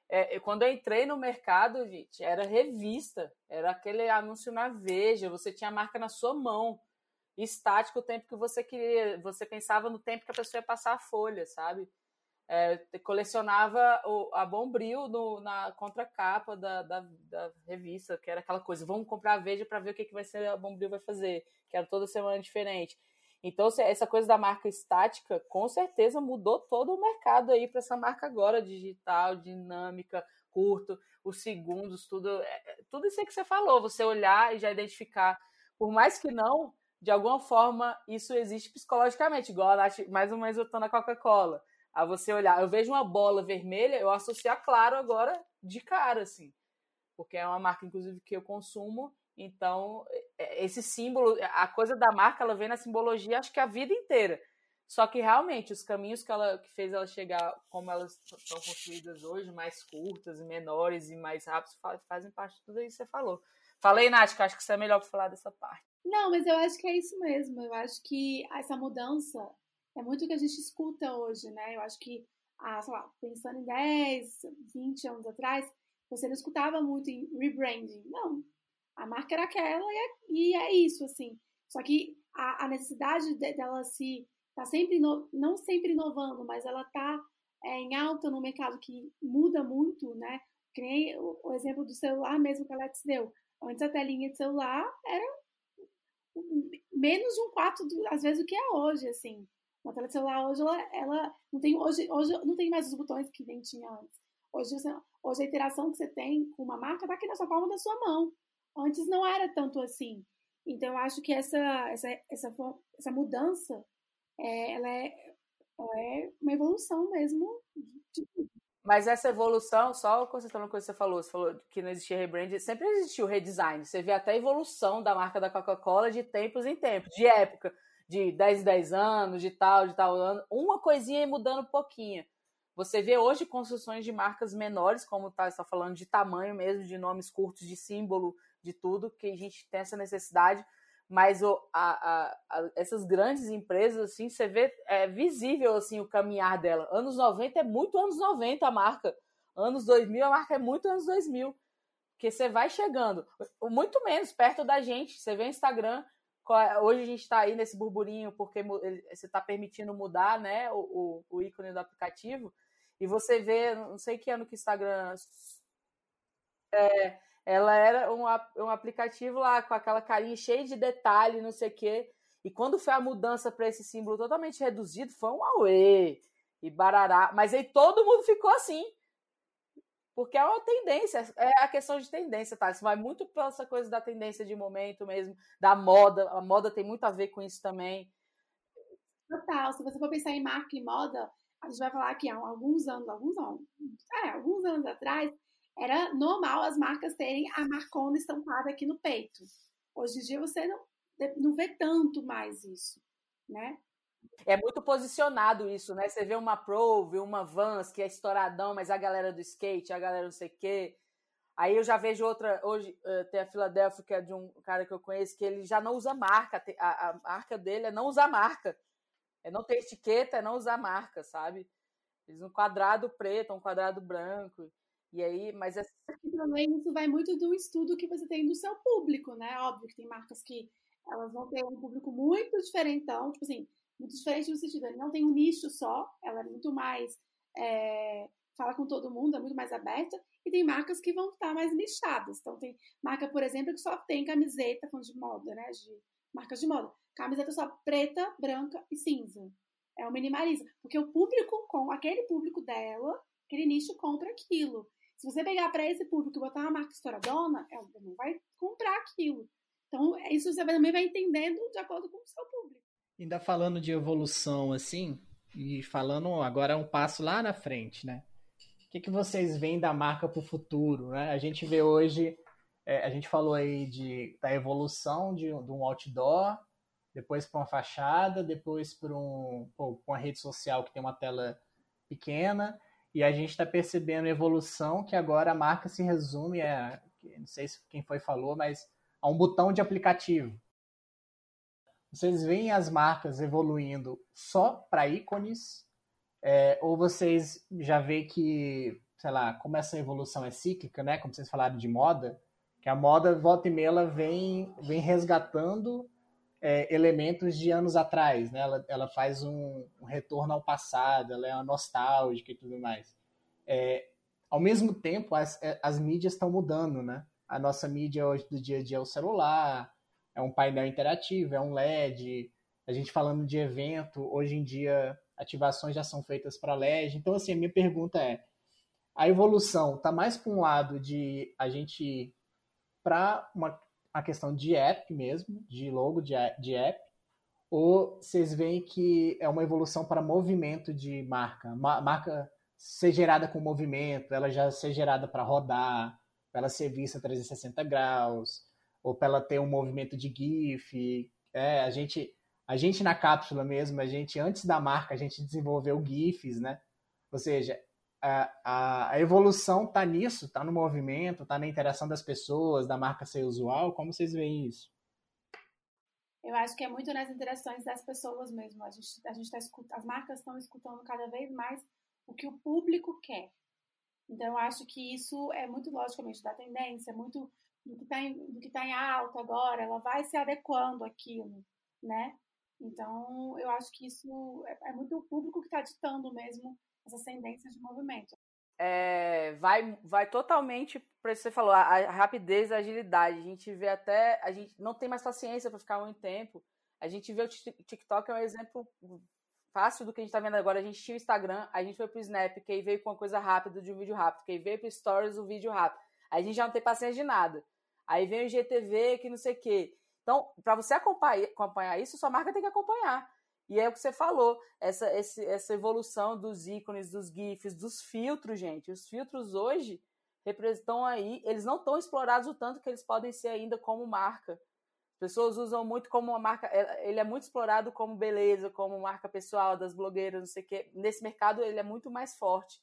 [SPEAKER 4] É, quando eu entrei no mercado, gente, era revista, era aquele anúncio na Veja, você tinha a marca na sua mão, estático o tempo que você queria, você pensava no tempo que a pessoa ia passar a folha, sabe? É, colecionava o, a Bombril no, na contracapa da, da, da, revista, que era aquela coisa, vamos comprar a Veja para ver o que, que vai ser a Bombril vai fazer, que era toda semana diferente. Então, essa coisa da marca estática, com certeza mudou todo o mercado aí para essa marca agora, digital, dinâmica, curto, os segundos, tudo, é, é, tudo isso que você falou, você olhar e já identificar, por mais que não, de alguma forma isso existe psicologicamente, igual a Nath, mais ou menos eu tô na Coca-Cola. A você olhar, eu vejo uma bola vermelha, eu associo a Claro agora de cara, assim. Porque é uma marca, inclusive, que eu consumo. Então, é, esse símbolo, a coisa da marca, ela vem na simbologia, acho que a vida inteira. Só que realmente os caminhos que ela que fez ela chegar como elas estão construídas hoje, mais curtas menores e mais rápidas, fazem parte de tudo isso que você falou. Falei, Nath, que acho que você é melhor para falar dessa parte.
[SPEAKER 7] Não, mas eu acho que é isso mesmo. Eu acho que essa mudança é muito o que a gente escuta hoje, né? Eu acho que, ah, sei lá, pensando em 10, 20 anos atrás, você não escutava muito em rebranding. Não. A marca era aquela e é, e é isso, assim. Só que a, a necessidade de, dela se tá sempre não sempre inovando, mas ela tá é, em alta no mercado que muda muito, né? O, o exemplo do celular mesmo que a Alex deu. Antes a telinha de celular era menos de um quarto, do, às vezes, do que é hoje, assim. Uma tela de celular hoje, ela, ela não tem hoje, hoje não tem mais os botões que nem tinha antes. Hoje, hoje a interação que você tem com uma marca está aqui na sua palma da sua mão. Antes não era tanto assim. Então, eu acho que essa, essa, essa, essa mudança é, ela, é, ela é uma evolução mesmo.
[SPEAKER 4] Mas essa evolução, só concentrando no que você falou, você falou que não existia rebrand, sempre existiu redesign. Você vê até a evolução da marca da Coca-Cola de tempos em tempos, de época, de 10 em 10 anos, de tal, de tal ano, uma coisinha mudando um pouquinho. Você vê hoje construções de marcas menores, como tá, está falando, de tamanho mesmo, de nomes curtos, de símbolo, de tudo, que a gente tem essa necessidade mas o, a, a, a, essas grandes empresas, assim, você vê, é visível, assim, o caminhar dela. Anos 90 é muito anos 90 a marca. Anos 2000 a marca é muito anos 2000. Porque você vai chegando, muito menos perto da gente. Você vê o Instagram, é, hoje a gente está aí nesse burburinho porque você está permitindo mudar, né, o, o, o ícone do aplicativo. E você vê, não sei que ano que o Instagram é, ela era um, um aplicativo lá com aquela carinha cheia de detalhe, não sei o quê. E quando foi a mudança para esse símbolo totalmente reduzido, foi um auê e barará. Mas aí todo mundo ficou assim. Porque é uma tendência, é a questão de tendência, tá? Isso vai muito pela essa coisa da tendência de momento mesmo, da moda. A moda tem muito a ver com isso também.
[SPEAKER 7] Total. Se você for pensar em marca e moda, a gente vai falar que há alguns anos, alguns anos, é, alguns anos atrás, era normal as marcas terem a marcona estampada aqui no peito. Hoje em dia você não, não vê tanto mais isso, né?
[SPEAKER 4] É muito posicionado isso, né? Você vê uma Pro, vê uma Vans, que é estouradão, mas a galera do skate, a galera não sei o quê. Aí eu já vejo outra, hoje uh, tem a Philadelphia, que é de um cara que eu conheço, que ele já não usa marca, a, a marca dele é não usar marca. É não ter etiqueta, é não usar marca, sabe? Eles um quadrado preto, um quadrado branco. E aí, mas é...
[SPEAKER 7] também isso vai muito do estudo que você tem do seu público, né? Óbvio que tem marcas que elas vão ter um público muito diferentão, tipo assim, muito diferente no sentido, ele não tem um nicho só, ela é muito mais é, fala com todo mundo, é muito mais aberta, e tem marcas que vão estar mais nichadas. Então tem marca, por exemplo, que só tem camiseta, de moda, né? De marcas de moda. Camiseta só preta, branca e cinza. É o minimalismo. Porque o público, com aquele público dela, aquele nicho compra aquilo. Se você pegar para esse público e botar uma marca estouradona, ela não vai comprar aquilo. Então, isso você também vai entendendo de acordo com o seu público.
[SPEAKER 2] Ainda falando de evolução, assim, e falando agora um passo lá na frente, né? O que, que vocês veem da marca para o futuro? Né? A gente vê hoje, é, a gente falou aí de, da evolução de, de um outdoor, depois para uma fachada, depois para um, uma rede social que tem uma tela pequena, e a gente está percebendo evolução que agora a marca se resume a, não sei se quem foi falou, mas a um botão de aplicativo. Vocês veem as marcas evoluindo só para ícones? É, ou vocês já vê que, sei lá, como essa evolução é cíclica, né? Como vocês falaram de moda, que a moda, volta e meia, vem, vem resgatando é, elementos de anos atrás, né? Ela, ela faz um, um, retorno ao passado, ela é uma nostálgica e tudo mais. É, ao mesmo tempo, as, é, as mídias estão mudando, né? A nossa mídia hoje do dia a dia é o celular, é um painel interativo, é um LED, a gente falando de evento, hoje em dia ativações já são feitas para LED. Então, assim, a minha pergunta é: a evolução está mais para um lado de a gente para uma a questão de app mesmo, de logo de, de app, ou vocês veem que é uma evolução para movimento de marca? Ma marca ser gerada com movimento, ela já ser gerada para rodar, para ela ser vista 360 graus, ou para ela ter um movimento de GIF. É, a gente, a gente na cápsula mesmo, a gente antes da marca, a gente desenvolveu GIFs, né? Ou seja, a, a, evolução está nisso, está no movimento, está na interação das pessoas, da marca ser usual. Como vocês veem isso?
[SPEAKER 7] Eu acho que é muito nas interações das pessoas mesmo. A gente, a gente tá escutando, as marcas estão escutando cada vez mais o que o público quer. Então, eu acho que isso é muito logicamente da tendência, muito do que está em, tá em alta agora, ela vai se adequando àquilo, né? Então, eu acho que isso é, é muito o público que está ditando mesmo essas tendências de movimento.
[SPEAKER 4] É, vai, vai totalmente para você falou, a, a, rapidez, a agilidade. A gente vê até, a gente não tem mais paciência para ficar muito tempo. A gente vê o TikTok é um exemplo fácil do que a gente está vendo agora. A gente tinha o Instagram, a gente foi pro Snap, que aí veio com uma coisa rápida de um vídeo rápido, que aí veio pro Stories o vídeo rápido. Aí a gente já não tem paciência de nada. Aí vem o GTV, que não sei o quê. Então, para você acompanhar isso, sua marca tem que acompanhar. E é o que você falou, essa, esse, essa evolução dos ícones, dos GIFs, dos filtros, gente. Os filtros hoje representam aí, eles não estão explorados o tanto que eles podem ser ainda como marca. As pessoas usam muito como uma marca, ele é muito explorado como beleza, como marca pessoal das blogueiras, não sei o quê. Nesse mercado ele é muito mais forte.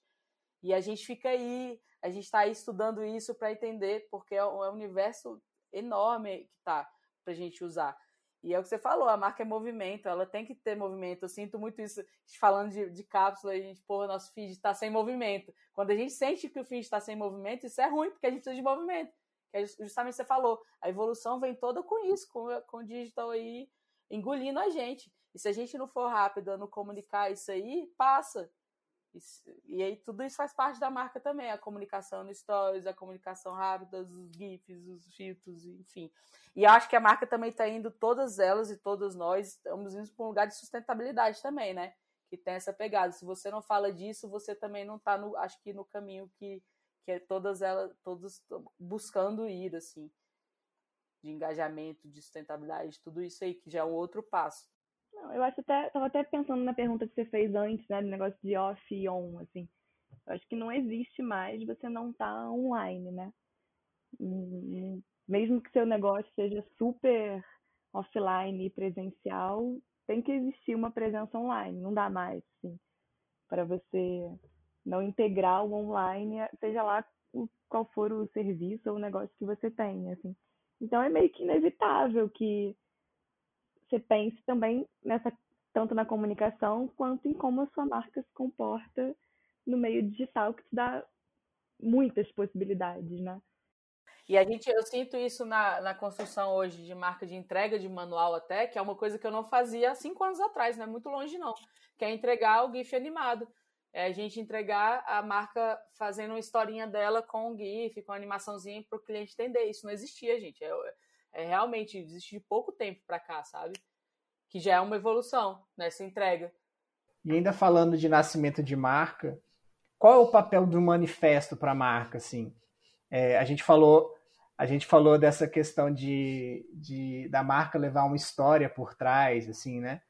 [SPEAKER 4] E a gente fica aí, a gente está aí estudando isso para entender, porque é um, é um universo enorme que tá para a gente usar. E é o que você falou, a marca é movimento, ela tem que ter movimento. Eu sinto muito isso, falando de, de cápsula, a gente, porra, nosso feed está sem movimento. Quando a gente sente que o feed está sem movimento, isso é ruim, porque a gente precisa de movimento. Que é justamente você falou, a evolução vem toda com isso, com, com o digital aí engolindo a gente. E se a gente não for rápido no comunicar isso aí, passa. E aí tudo isso faz parte da marca também, a comunicação no stories, a comunicação rápida, os GIFs, os filtros, enfim. E acho que a marca também está indo, todas elas e todos nós, estamos indo para um lugar de sustentabilidade também, né? Que tem essa pegada. Se você não fala disso, você também não está, no, acho que no caminho que, que é todas elas, todos buscando ir, assim, de engajamento, de sustentabilidade, tudo isso aí, que já é um outro passo.
[SPEAKER 5] Não, eu acho até, tava até pensando na pergunta que você fez antes, né, do negócio de off e on, assim. Eu acho que não existe mais você não tá online, né? Mesmo que seu negócio seja super offline e presencial, tem que existir uma presença online, não dá mais, assim, para você não integrar o online, seja lá qual for o serviço ou o negócio que você tem, assim. Então é meio que inevitável que você pense também nessa tanto na comunicação quanto em como a sua marca se comporta no meio digital que te dá muitas possibilidades, né?
[SPEAKER 4] E a gente, eu sinto isso na, na construção hoje de marca de entrega de manual até, que é uma coisa que eu não fazia há cinco anos atrás, não é muito longe não, que é entregar o GIF animado. É a gente entregar a marca fazendo uma historinha dela com um GIF, com uma animaçãozinha para o cliente entender. Isso não existia, gente. É, é realmente existe de pouco tempo para cá, sabe? Que já é uma evolução nessa entrega.
[SPEAKER 2] E ainda falando de nascimento de marca, qual é o papel do manifesto para a marca, assim? É, a gente falou a gente falou dessa questão de, de da marca levar uma história por trás, assim, né?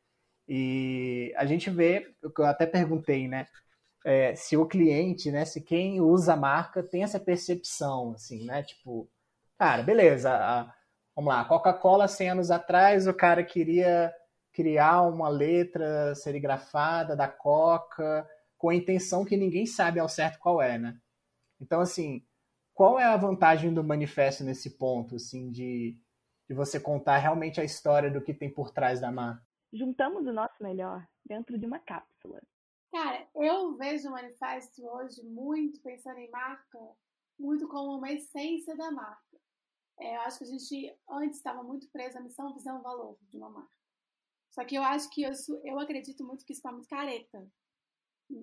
[SPEAKER 2] E a gente vê, eu até perguntei, né? É, se o cliente, né? Se quem usa a marca tem essa percepção, assim, né? Tipo, cara, beleza, a, Vamos lá, Coca-Cola 100 anos atrás, o cara queria criar uma letra serigrafada da Coca com a intenção que ninguém sabe ao certo qual é, né? Então, assim, qual é a vantagem do manifesto nesse ponto, assim, de, de você contar realmente a história do que tem por trás da marca?
[SPEAKER 5] Juntamos o nosso melhor dentro de uma cápsula.
[SPEAKER 7] Cara, eu vejo o manifesto hoje muito pensando em marca, muito como uma essência da marca. É, eu acho que a gente antes estava muito preso à missão, visão, valor de uma marca. Só que eu acho que isso, eu acredito muito que isso está muito careta.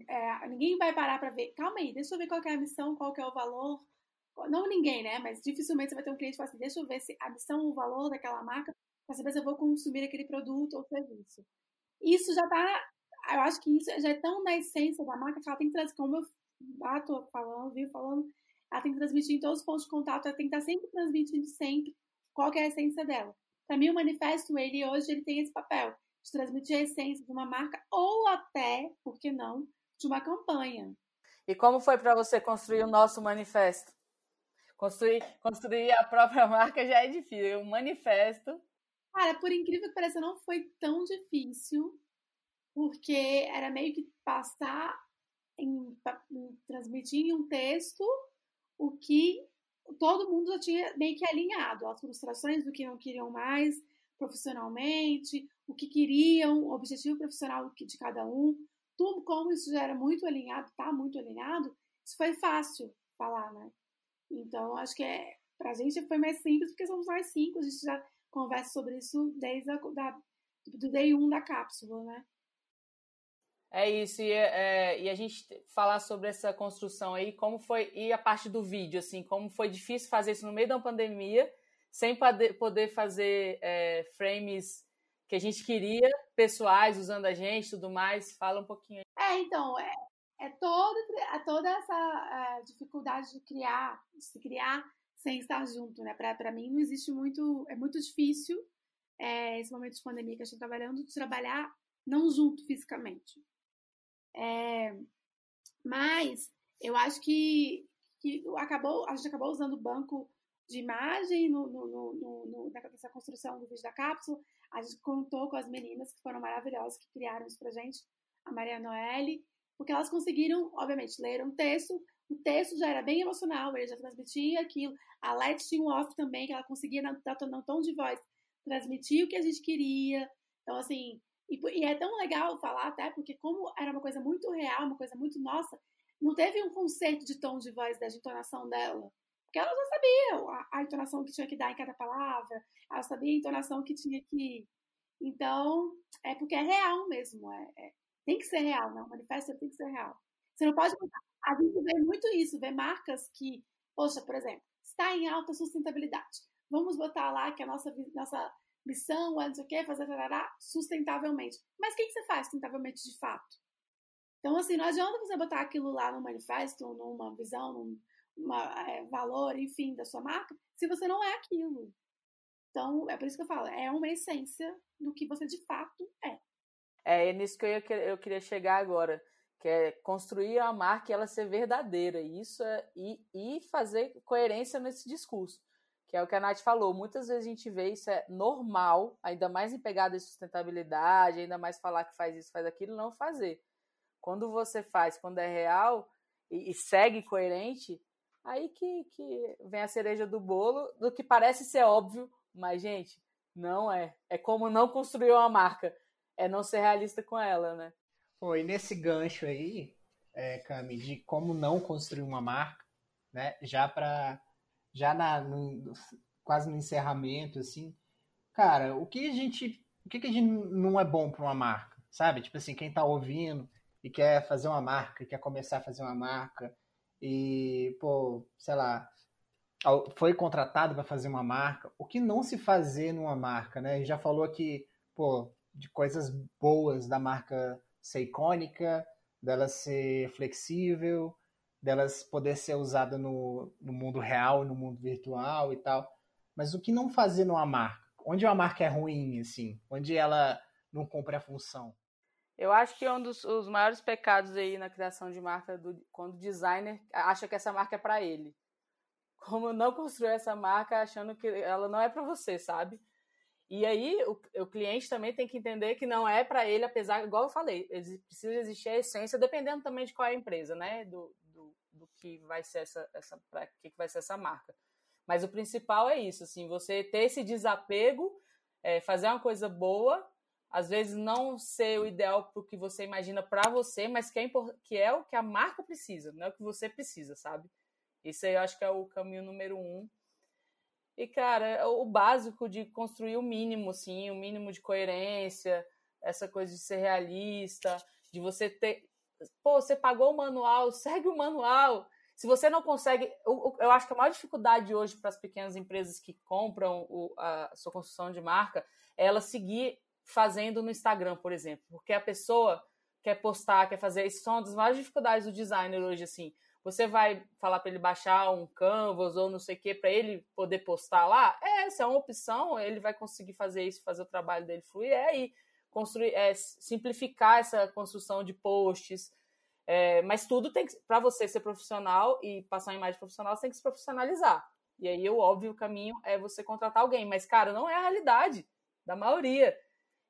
[SPEAKER 7] É, ninguém vai parar para ver. Calma aí, deixa eu ver qual é a missão, qual é o valor. Não ninguém, né? Mas dificilmente você vai ter um cliente que fala assim: deixa eu ver se a missão, o valor daquela marca para saber se eu vou consumir aquele produto ou serviço. Isso já está, eu acho que isso já é tão na essência da marca que ela tem que trazer, como eu bato falando, viu falando, ela tem que transmitir em todos os pontos de contato, ela tem que estar sempre transmitindo sempre qual é a essência dela. Para mim, o manifesto, ele hoje, ele tem esse papel de transmitir a essência de uma marca ou até, por que não, de uma campanha.
[SPEAKER 4] E como foi para você construir o nosso manifesto? Construir, construir a própria marca já é difícil. O manifesto.
[SPEAKER 7] Cara, por incrível que pareça, não foi tão difícil, porque era meio que passar em, em transmitir em um texto o que todo mundo já tinha meio que alinhado, as frustrações do que não queriam mais profissionalmente, o que queriam, o objetivo profissional de cada um, tudo como isso já era muito alinhado, tá muito alinhado, isso foi fácil falar, né? Então, acho que é, pra gente foi mais simples, porque somos nós cinco, a gente já conversa sobre isso desde a, da, do day 1 da cápsula, né?
[SPEAKER 4] É isso, e, é, e, a gente falar sobre essa construção aí, como foi, e a parte do vídeo, assim, como foi difícil fazer isso no meio da pandemia, sem poder fazer é, frames que a gente queria, pessoais, usando a gente tudo mais. Fala um pouquinho.
[SPEAKER 7] É, então, é, é, todo, é toda essa é, dificuldade de criar, de se criar sem estar junto, né? Para mim não existe muito, é muito difícil é, esse momento de pandemia que a gente está trabalhando, de trabalhar não junto fisicamente. É, mas eu acho que, que acabou, a gente acabou usando o banco de imagem no, no, no, no, nessa construção do vídeo da cápsula. A gente contou com as meninas que foram maravilhosas, que criaram isso pra gente, a Maria Noelle, porque elas conseguiram, obviamente, ler um texto. O texto já era bem emocional, ele já transmitia aquilo. A Let tinha um off também, que ela conseguia, no tom de voz, transmitir o que a gente queria. Então, assim, e, e, é tão legal falar até, porque como era uma coisa muito real, uma coisa muito nossa, não teve um conceito de tom de voz, de entonação dela. Porque ela já sabia a, a, entonação que tinha que dar em cada palavra, ela sabia a entonação que tinha que. Então, é porque é real mesmo. É, é tem que ser real, né? O manifesto tem que ser real. Você não pode. A gente vê muito isso, vê marcas que, poxa, por exemplo, está em alta sustentabilidade. Vamos botar lá que a nossa, nossa missão é não sei o quê, fazer tarará, sustentavelmente. Mas o que, você faz sustentavelmente de fato? Então, assim, não adianta você botar aquilo lá no manifesto, numa visão, num, uma, é, valor, enfim, da sua marca, se você não é aquilo. Então, é por isso que eu falo, é uma essência do que você de fato é.
[SPEAKER 4] É, é nisso que eu, eu queria chegar agora, que é construir a marca e ela ser verdadeira, isso é, e, e fazer coerência nesse discurso, que é o que a Nath falou, muitas vezes a gente vê isso é normal, ainda mais em pegada de sustentabilidade, ainda mais falar que faz isso, faz aquilo, não fazer. Quando você faz, quando é real e, e segue coerente, Aí que, que vem a cereja do bolo, do que parece ser óbvio, mas, gente, não é. É como não construir uma marca. É não ser realista com ela, né?
[SPEAKER 2] Foi nesse gancho aí, é, Cami, de como não construir uma marca, né? Já para já na, no, quase no encerramento, assim, cara, o que a gente, o que, que a gente não é bom para uma marca, sabe? Tipo assim, quem tá ouvindo e quer fazer uma marca, quer começar a fazer uma marca, e, pô, sei lá, foi contratado para fazer uma marca, o que não se fazer numa marca, né? Já falou aqui, pô, de coisas boas da marca ser icônica, dela ser flexível, delas poder ser usada no, no mundo real, no mundo virtual e tal. Mas o que não fazer numa marca? Onde uma marca é ruim, assim? Onde ela não cumpre a função?
[SPEAKER 4] Eu acho que é um dos os maiores pecados aí na criação de marca do quando o designer acha que essa marca é para ele. Como não construir essa marca achando que ela não é para você, sabe? E aí o, o, cliente também tem que entender que não é para ele, apesar, igual eu falei, precisa existir a essência, dependendo também de qual é a empresa, né? Do, do, que vai ser essa, essa que, que vai ser essa marca. Mas o principal é isso, assim, você ter esse desapego, é, fazer uma coisa boa às vezes não ser o ideal para o que você imagina para você, mas que é, que é o que a marca precisa, não é o que você precisa, sabe? Isso aí eu acho que é o caminho número um. E, cara, é o básico de construir o mínimo, sim, o mínimo de coerência, essa coisa de ser realista, de você ter. Pô, você pagou o manual, segue o manual. Se você não consegue. Eu, eu acho que a maior dificuldade hoje para as pequenas empresas que compram o, a sua construção de marca é ela seguir fazendo no Instagram, por exemplo. Porque a pessoa quer postar, quer fazer. Isso são uma das maiores dificuldades do designer hoje, assim. Você vai falar para ele baixar um Canvas ou não sei o que para ele poder postar lá? É, essa é uma opção, ele vai conseguir fazer isso, fazer o trabalho dele fluir, é aí construir, é, simplificar essa construção de posts. É, mas tudo tem que, para você ser profissional e passar uma imagem profissional, você tem que se profissionalizar. E aí, o óbvio caminho é você contratar alguém. Mas, cara, não é a realidade da maioria.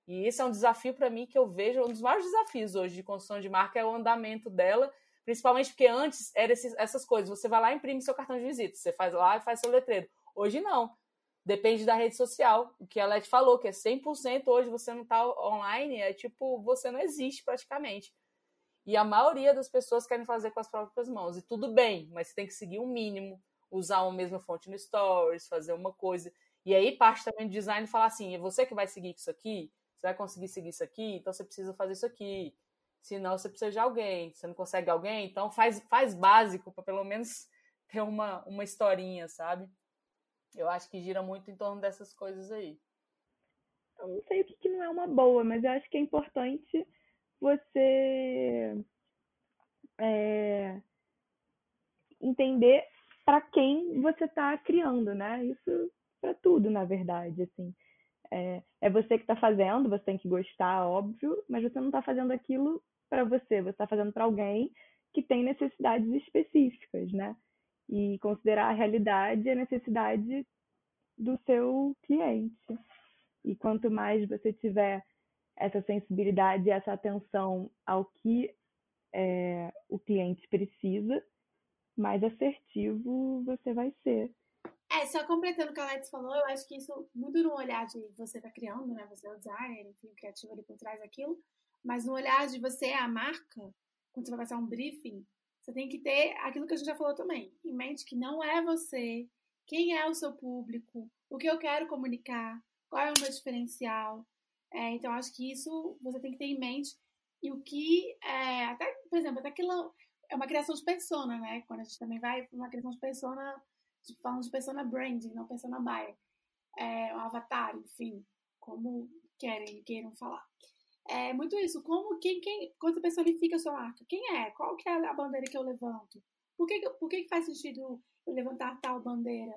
[SPEAKER 4] E esse é um desafio para mim que eu vejo, um dos maiores desafios hoje de construção de marca é o andamento dela, principalmente porque antes eram essas coisas, você vai lá e imprime seu cartão de visita, você faz lá e faz seu letreiro. Hoje não. Depende da rede social. O que a Leti falou, que é 100% hoje você não está online, é tipo, você não existe praticamente. E a maioria das pessoas querem fazer com as próprias mãos. E tudo bem, mas você tem que seguir um mínimo, usar uma mesma fonte no Stories, fazer uma coisa. E aí parte também do design falar assim: é você que vai seguir isso aqui? Você vai conseguir seguir isso aqui? Então você precisa fazer isso aqui. Senão você precisa de alguém. Você não consegue alguém? Então faz, faz básico para pelo menos ter uma, uma historinha, sabe? Eu acho que gira muito em torno dessas coisas aí.
[SPEAKER 5] Eu não sei o que, que não é uma boa, mas eu acho que é importante você é, entender para quem você está criando, né? Isso para tudo, na verdade, assim. É, é você que está fazendo, você tem que gostar, óbvio, mas você não está fazendo aquilo para você, você está fazendo para alguém que tem necessidades específicas, né? E considerar a realidade e a necessidade do seu cliente. E quanto mais você tiver essa sensibilidade e essa atenção ao que é, o cliente precisa, mais assertivo você vai ser.
[SPEAKER 7] É, só completando o que a Alex falou, eu acho que isso muito no olhar de você tá criando, né? Você é o designer, enfim, o criativo ali por trás daquilo, mas no olhar de você a marca, quando você vai passar um briefing, você tem que ter aquilo que a gente já falou também, em mente que não é você, quem é o seu público, o que eu quero comunicar, qual é o meu diferencial. É, então, acho que isso você tem que ter em mente. E o que, é, até, por exemplo, até aquilo é uma criação de persona, né? Quando a gente também vai para uma criação de persona falando de persona branding, não persona buyer. É, um avatar, enfim, como querem, queiram falar. É muito isso, como quem, quem, quando personifica a sua marca, quem é? Qual que é a bandeira que eu levanto? Por que, por que faz sentido eu levantar tal bandeira?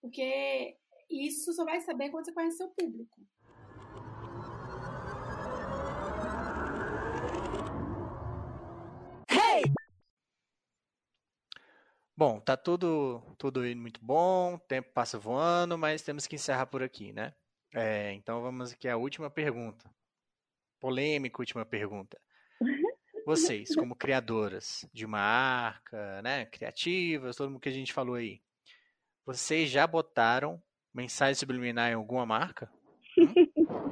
[SPEAKER 7] Porque isso só vai saber quando você conhece seu público.
[SPEAKER 2] Bom, tá tudo, tudo indo muito bom, o tempo passa voando, mas temos que encerrar por aqui, né? É, então vamos aqui à última pergunta. Polêmica última pergunta. Vocês, como criadoras de uma marca, né, criativas, todo mundo que a gente falou aí, vocês já botaram mensagem subliminar em alguma marca?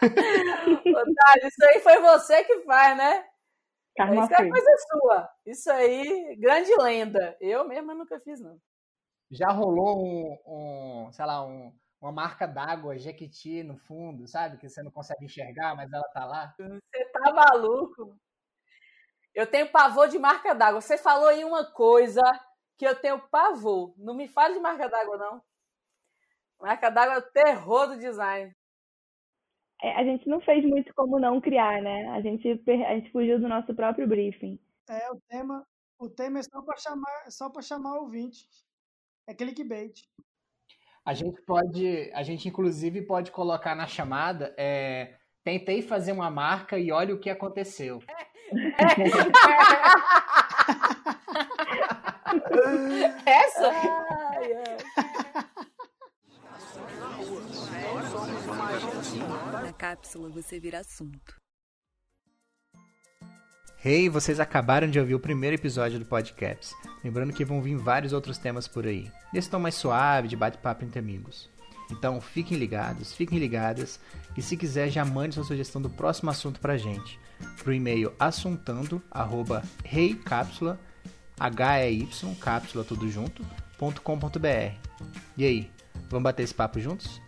[SPEAKER 4] Otávio, isso aí foi você que faz, né? Karma Isso é coisa sua. Isso aí, grande lenda. Eu mesma nunca fiz, não.
[SPEAKER 2] Já rolou um, um sei lá, um, uma marca d'água, Jequiti, no fundo, sabe? Que você não consegue enxergar, mas ela tá lá.
[SPEAKER 4] Você tá maluco? Eu tenho pavor de marca d'água. Você falou aí uma coisa que eu tenho pavor. Não me fale de marca d'água, não. Marca d'água é o terror do design.
[SPEAKER 5] É, a gente não fez muito como não criar, né? A gente, a gente fugiu do nosso próprio briefing.
[SPEAKER 6] É, o tema, o tema é só para chamar, só para chamar o ouvinte. É clickbait.
[SPEAKER 2] A gente pode, a gente inclusive pode colocar na chamada, é, tentei fazer uma marca e olha o que aconteceu.
[SPEAKER 4] Essa?
[SPEAKER 1] Na cápsula você vira assunto.
[SPEAKER 2] Hey, vocês acabaram de ouvir o primeiro episódio do podcast. Lembrando que vão vir vários outros temas por aí. Nesse tom mais suave, de bate-papo entre amigos. Então fiquem ligados, fiquem ligadas e se quiser já mande sua sugestão do próximo assunto pra gente. Pro e-mail assuntando, arroba reicápsula, H-E-Y, cápsula tudo junto, ponto com ponto br. E aí, vamos bater esse papo juntos?